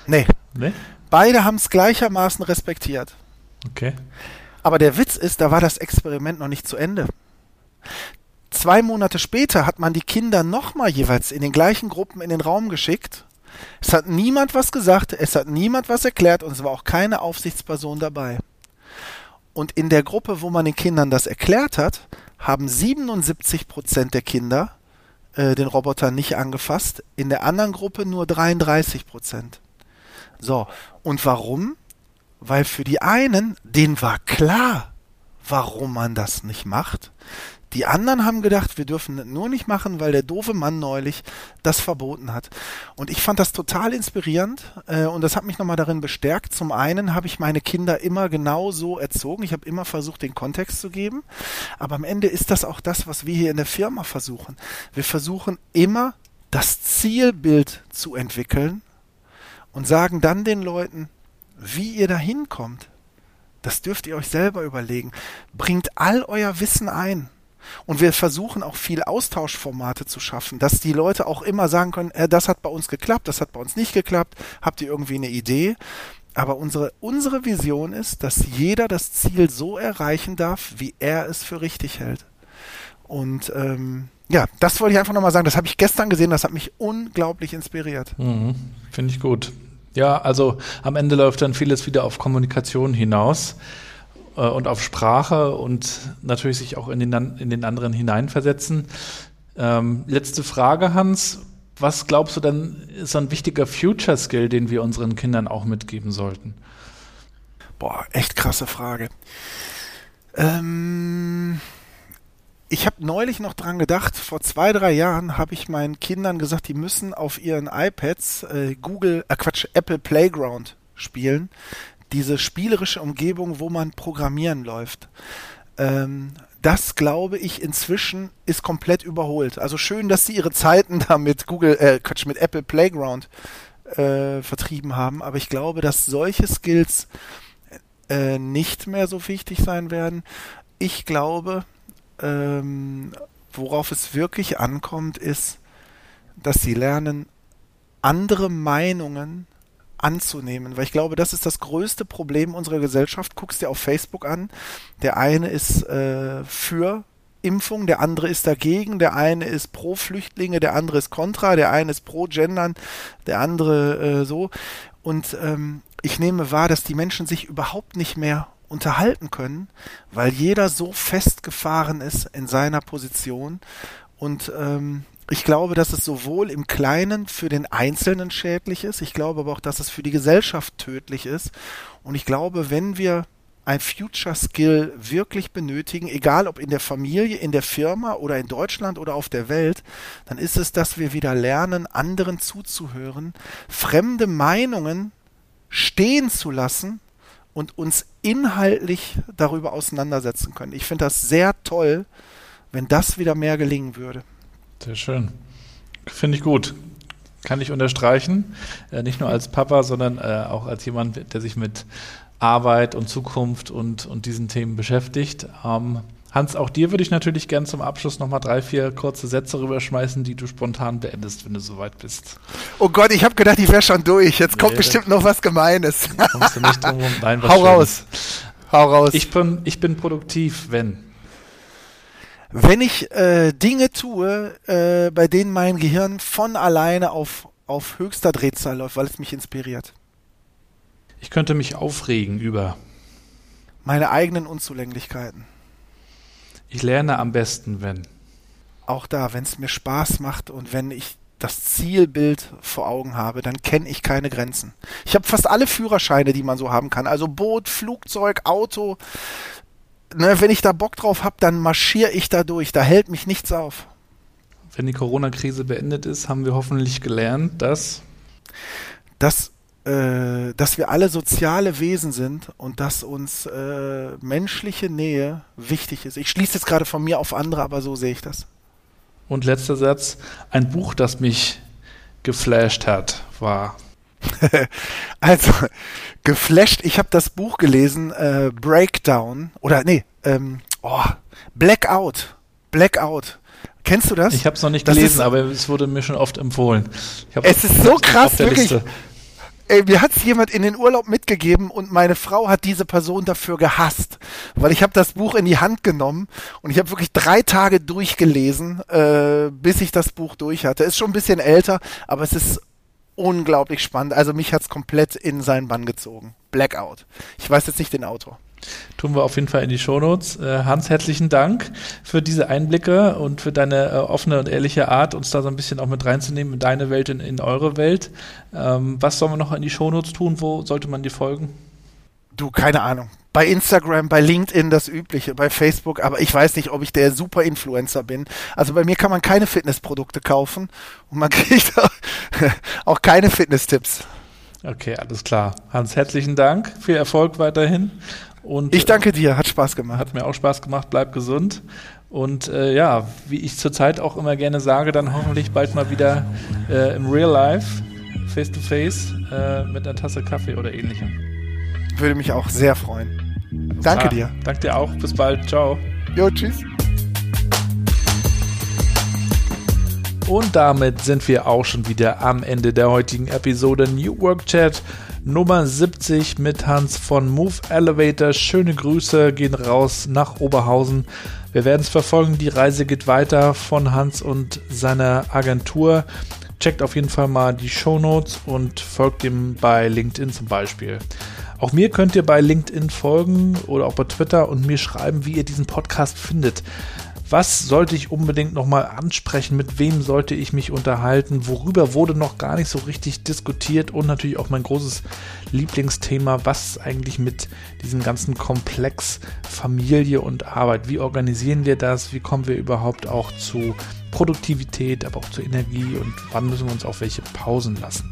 [SPEAKER 3] Nee. Nee? Beide haben es gleichermaßen respektiert.
[SPEAKER 2] Okay.
[SPEAKER 3] Aber der Witz ist, da war das Experiment noch nicht zu Ende. Zwei Monate später hat man die Kinder nochmal jeweils in den gleichen Gruppen in den Raum geschickt. Es hat niemand was gesagt, es hat niemand was erklärt und es war auch keine Aufsichtsperson dabei. Und in der Gruppe, wo man den Kindern das erklärt hat, haben 77 Prozent der Kinder äh, den Roboter nicht angefasst, in der anderen Gruppe nur 33 Prozent. So, und warum? Weil für die einen, denen war klar, warum man das nicht macht. Die anderen haben gedacht, wir dürfen nur nicht machen, weil der doofe Mann neulich das verboten hat. Und ich fand das total inspirierend äh, und das hat mich nochmal darin bestärkt. Zum einen habe ich meine Kinder immer genau so erzogen. Ich habe immer versucht, den Kontext zu geben. Aber am Ende ist das auch das, was wir hier in der Firma versuchen. Wir versuchen immer das Zielbild zu entwickeln und sagen dann den Leuten, wie ihr da hinkommt. Das dürft ihr euch selber überlegen. Bringt all euer Wissen ein Und wir versuchen auch viel Austauschformate zu schaffen, dass die Leute auch immer sagen können, äh, das hat bei uns geklappt, das hat bei uns nicht geklappt, habt ihr irgendwie eine Idee? Aber unsere, unsere Vision ist, dass jeder das Ziel so erreichen darf, wie er es für richtig hält. Und ähm, ja, das wollte ich einfach nochmal sagen. Das habe ich gestern gesehen, das hat mich unglaublich inspiriert.
[SPEAKER 2] Mhm, Finde ich gut. Ja, also am Ende läuft dann vieles wieder auf Kommunikation hinaus äh, und auf Sprache und natürlich sich auch in den, in den anderen hineinversetzen. Ähm, letzte Frage, Hans. Was glaubst du denn, ist ein wichtiger Future Skill, den wir unseren Kindern auch mitgeben sollten?
[SPEAKER 3] Boah, echt krasse Frage. Ähm, ich habe neulich noch dran gedacht, vor zwei, drei Jahren habe ich meinen Kindern gesagt, die müssen auf ihren iPads äh, Google, äh Quatsch, Apple Playground spielen. Diese spielerische Umgebung, wo man programmieren läuft. Ähm, das glaube ich inzwischen ist komplett überholt. Also schön, dass sie ihre Zeiten da mit Google, äh, Quatsch, mit Apple Playground äh, vertrieben haben, aber ich glaube, dass solche Skills äh, nicht mehr so wichtig sein werden. Ich glaube, ähm, worauf es wirklich ankommt, ist, dass sie lernen, andere Meinungen anzunehmen, weil ich glaube, das ist das größte Problem unserer Gesellschaft. Guckst dir auf Facebook an, der eine ist äh, für Impfung, der andere ist dagegen, der eine ist pro Flüchtlinge, der andere ist kontra, der eine ist pro Gendern, der andere äh, so. Und ähm, ich nehme wahr, dass die Menschen sich überhaupt nicht mehr unterhalten können, weil jeder so festgefahren ist in seiner Position. Und ähm, ich glaube, dass es sowohl im Kleinen für den Einzelnen schädlich ist, ich glaube aber auch, dass es für die Gesellschaft tödlich ist. Und ich glaube, wenn wir ein Future Skill wirklich benötigen, egal ob in der Familie, in der Firma oder in Deutschland oder auf der Welt, dann ist es, dass wir wieder lernen, anderen zuzuhören, fremde Meinungen stehen zu lassen und uns inhaltlich darüber auseinandersetzen können. Ich finde das sehr toll, wenn das wieder mehr gelingen würde.
[SPEAKER 2] Sehr schön. Finde ich gut. Kann ich unterstreichen. Äh, nicht nur als Papa, sondern äh, auch als jemand, der sich mit Arbeit und Zukunft und, und diesen Themen beschäftigt. Ähm, Hans, auch dir würde ich natürlich gern zum Abschluss nochmal drei, vier kurze Sätze rüberschmeißen, die du spontan beendest, wenn du soweit bist.
[SPEAKER 3] Oh Gott, ich habe gedacht, ich wäre schon durch. Jetzt kommt bestimmt noch was Gemeines. Kommst du nicht drum rum? Nein, was Hau Schönes. raus.
[SPEAKER 2] Hau raus. Ich bin, ich bin produktiv, wenn.
[SPEAKER 3] Wenn ich äh, Dinge tue, äh, bei denen mein Gehirn von alleine auf, auf höchster Drehzahl läuft, weil es mich inspiriert.
[SPEAKER 2] Ich könnte mich aufregen über
[SPEAKER 3] meine eigenen Unzulänglichkeiten.
[SPEAKER 2] Ich lerne am besten, wenn.
[SPEAKER 3] Auch da, wenn es mir Spaß macht und wenn ich das Zielbild vor Augen habe, dann kenne ich keine Grenzen. Ich habe fast alle Führerscheine, die man so haben kann. Also Boot, Flugzeug, Auto. Ne, wenn ich da Bock drauf habe, dann marschiere ich da durch. Da hält mich nichts auf.
[SPEAKER 2] Wenn die Corona-Krise beendet ist, haben wir hoffentlich gelernt, dass.
[SPEAKER 3] Dass äh, dass wir alle soziale Wesen sind und dass uns äh, menschliche Nähe wichtig ist. Ich schließe jetzt gerade von mir auf andere, aber so sehe ich das.
[SPEAKER 2] Und letzter Satz, ein Buch, das mich geflasht hat, war.
[SPEAKER 3] also, geflasht, ich habe das Buch gelesen, äh, Breakdown, oder nee, ähm, oh, Blackout. Blackout. Kennst du das?
[SPEAKER 2] Ich habe es noch nicht das gelesen, ist, aber es wurde mir schon oft empfohlen.
[SPEAKER 3] es ist so krass, wirklich. Liste. Ey, mir hat's jemand in den Urlaub mitgegeben und meine Frau hat diese Person dafür gehasst, weil ich habe das Buch in die Hand genommen und ich habe wirklich drei Tage durchgelesen, äh, bis ich das Buch durch hatte. Ist schon ein bisschen älter, aber es ist unglaublich spannend. Also mich hat's komplett in seinen Bann gezogen. Blackout. Ich weiß jetzt nicht den Autor.
[SPEAKER 2] Tun wir auf jeden Fall in die Shownotes. Äh, Hans, herzlichen Dank für diese Einblicke und für deine äh, offene und ehrliche Art, uns da so ein bisschen auch mit reinzunehmen in deine Welt, in, in eure Welt. Ähm, was sollen wir noch in die Shownotes tun? Wo sollte man dir folgen?
[SPEAKER 3] Du, keine Ahnung. Bei Instagram, bei LinkedIn das Übliche, bei Facebook, aber ich weiß nicht, ob ich der Super-Influencer bin. Also bei mir kann man keine Fitnessprodukte kaufen und man kriegt auch, auch keine Fitness-Tipps.
[SPEAKER 2] Okay, alles klar. Hans, herzlichen Dank. Viel Erfolg weiterhin
[SPEAKER 3] und, ich danke dir, hat Spaß gemacht.
[SPEAKER 2] Hat mir auch Spaß gemacht, bleib gesund. Und äh, ja, wie ich zurzeit auch immer gerne sage, dann hoffentlich bald mal wieder äh, im Real Life, face to face, äh, mit einer Tasse Kaffee oder ähnlichem.
[SPEAKER 3] Würde mich auch sehr freuen. Danke ah, dir.
[SPEAKER 2] Danke dir auch. Bis bald. Ciao.
[SPEAKER 3] Jo, tschüss.
[SPEAKER 2] Und damit sind wir auch schon wieder am Ende der heutigen Episode New Work Chat Nummer 70 mit Hans von Move Elevator. Schöne Grüße gehen raus nach Oberhausen. Wir werden es verfolgen. Die Reise geht weiter von Hans und seiner Agentur. Checkt auf jeden Fall mal die Show Notes und folgt ihm bei LinkedIn zum Beispiel. Auch mir könnt ihr bei LinkedIn folgen oder auch bei Twitter und mir schreiben, wie ihr diesen Podcast findet. Was sollte ich unbedingt nochmal ansprechen? Mit wem sollte ich mich unterhalten? Worüber wurde noch gar nicht so richtig diskutiert? Und natürlich auch mein großes Lieblingsthema, was eigentlich mit diesem ganzen Komplex Familie und Arbeit? Wie organisieren wir das? Wie kommen wir überhaupt auch zu Produktivität, aber auch zu Energie? Und wann müssen wir uns auch welche Pausen lassen?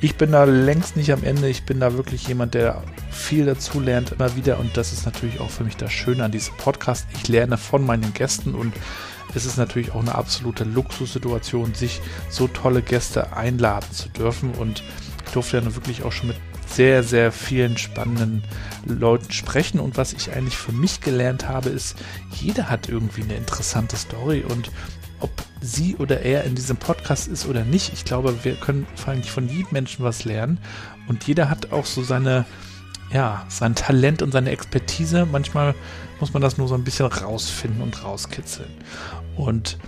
[SPEAKER 2] Ich bin da längst nicht am Ende. Ich bin da wirklich jemand, der viel dazu lernt immer wieder. Und das ist natürlich auch für mich das Schöne an diesem Podcast. Ich lerne von meinen Gästen und es ist natürlich auch eine absolute Luxussituation, sich so tolle Gäste einladen zu dürfen. Und ich durfte ja wirklich auch schon mit sehr, sehr vielen spannenden Leuten sprechen. Und was ich eigentlich für mich gelernt habe, ist, jeder hat irgendwie eine interessante Story und ob sie oder er in diesem Podcast ist oder nicht. Ich glaube, wir können eigentlich von jedem Menschen was lernen und jeder hat auch so seine, ja, sein Talent und seine Expertise. Manchmal muss man das nur so ein bisschen rausfinden und rauskitzeln. Und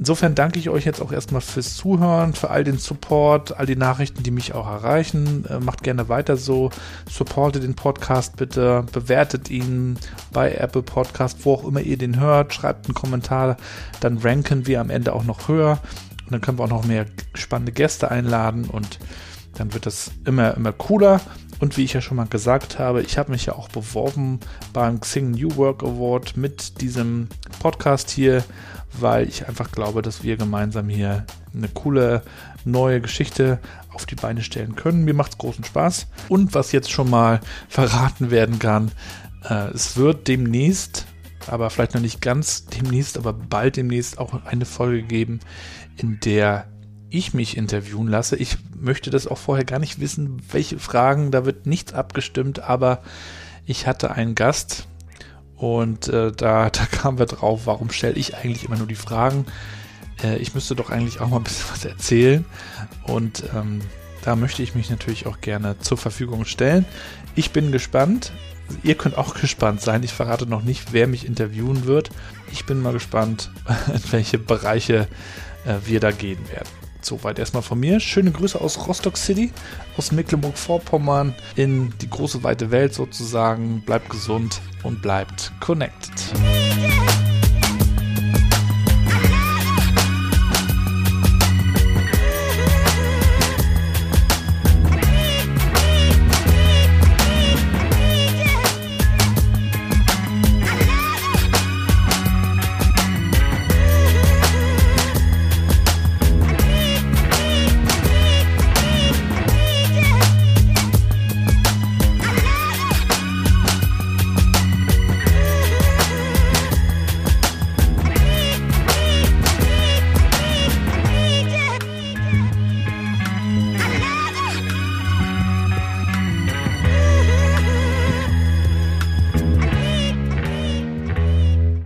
[SPEAKER 2] Insofern danke ich euch jetzt auch erstmal fürs Zuhören, für all den Support, all die Nachrichten, die mich auch erreichen. Äh, macht gerne weiter so. Supportet den Podcast bitte, bewertet ihn bei Apple Podcast, wo auch immer ihr den hört. Schreibt einen Kommentar, dann ranken wir am Ende auch noch höher. Und dann können wir auch noch mehr spannende Gäste einladen und dann wird das immer, immer cooler. Und wie ich ja schon mal gesagt habe, ich habe mich ja auch beworben beim Xing New Work Award mit diesem Podcast hier weil ich einfach glaube, dass wir gemeinsam hier eine coole neue Geschichte auf die Beine stellen können. Mir macht es großen Spaß. Und was jetzt schon mal verraten werden kann, äh, es wird demnächst, aber vielleicht noch nicht ganz demnächst, aber bald demnächst auch eine Folge geben, in der ich mich interviewen lasse. Ich möchte das auch vorher gar nicht wissen, welche Fragen, da wird nichts abgestimmt, aber ich hatte einen Gast, und äh, da, da kamen wir drauf, warum stelle ich eigentlich immer nur die Fragen? Äh, ich müsste doch eigentlich auch mal ein bisschen was erzählen. Und ähm, da möchte ich mich natürlich auch gerne zur Verfügung stellen. Ich bin gespannt. Ihr könnt auch gespannt sein. Ich verrate noch nicht, wer mich interviewen wird. Ich bin mal gespannt, in welche Bereiche äh, wir da gehen werden. Soweit erstmal von mir. Schöne Grüße aus Rostock City, aus Mecklenburg-Vorpommern in die große weite Welt sozusagen. Bleibt gesund und bleibt connected.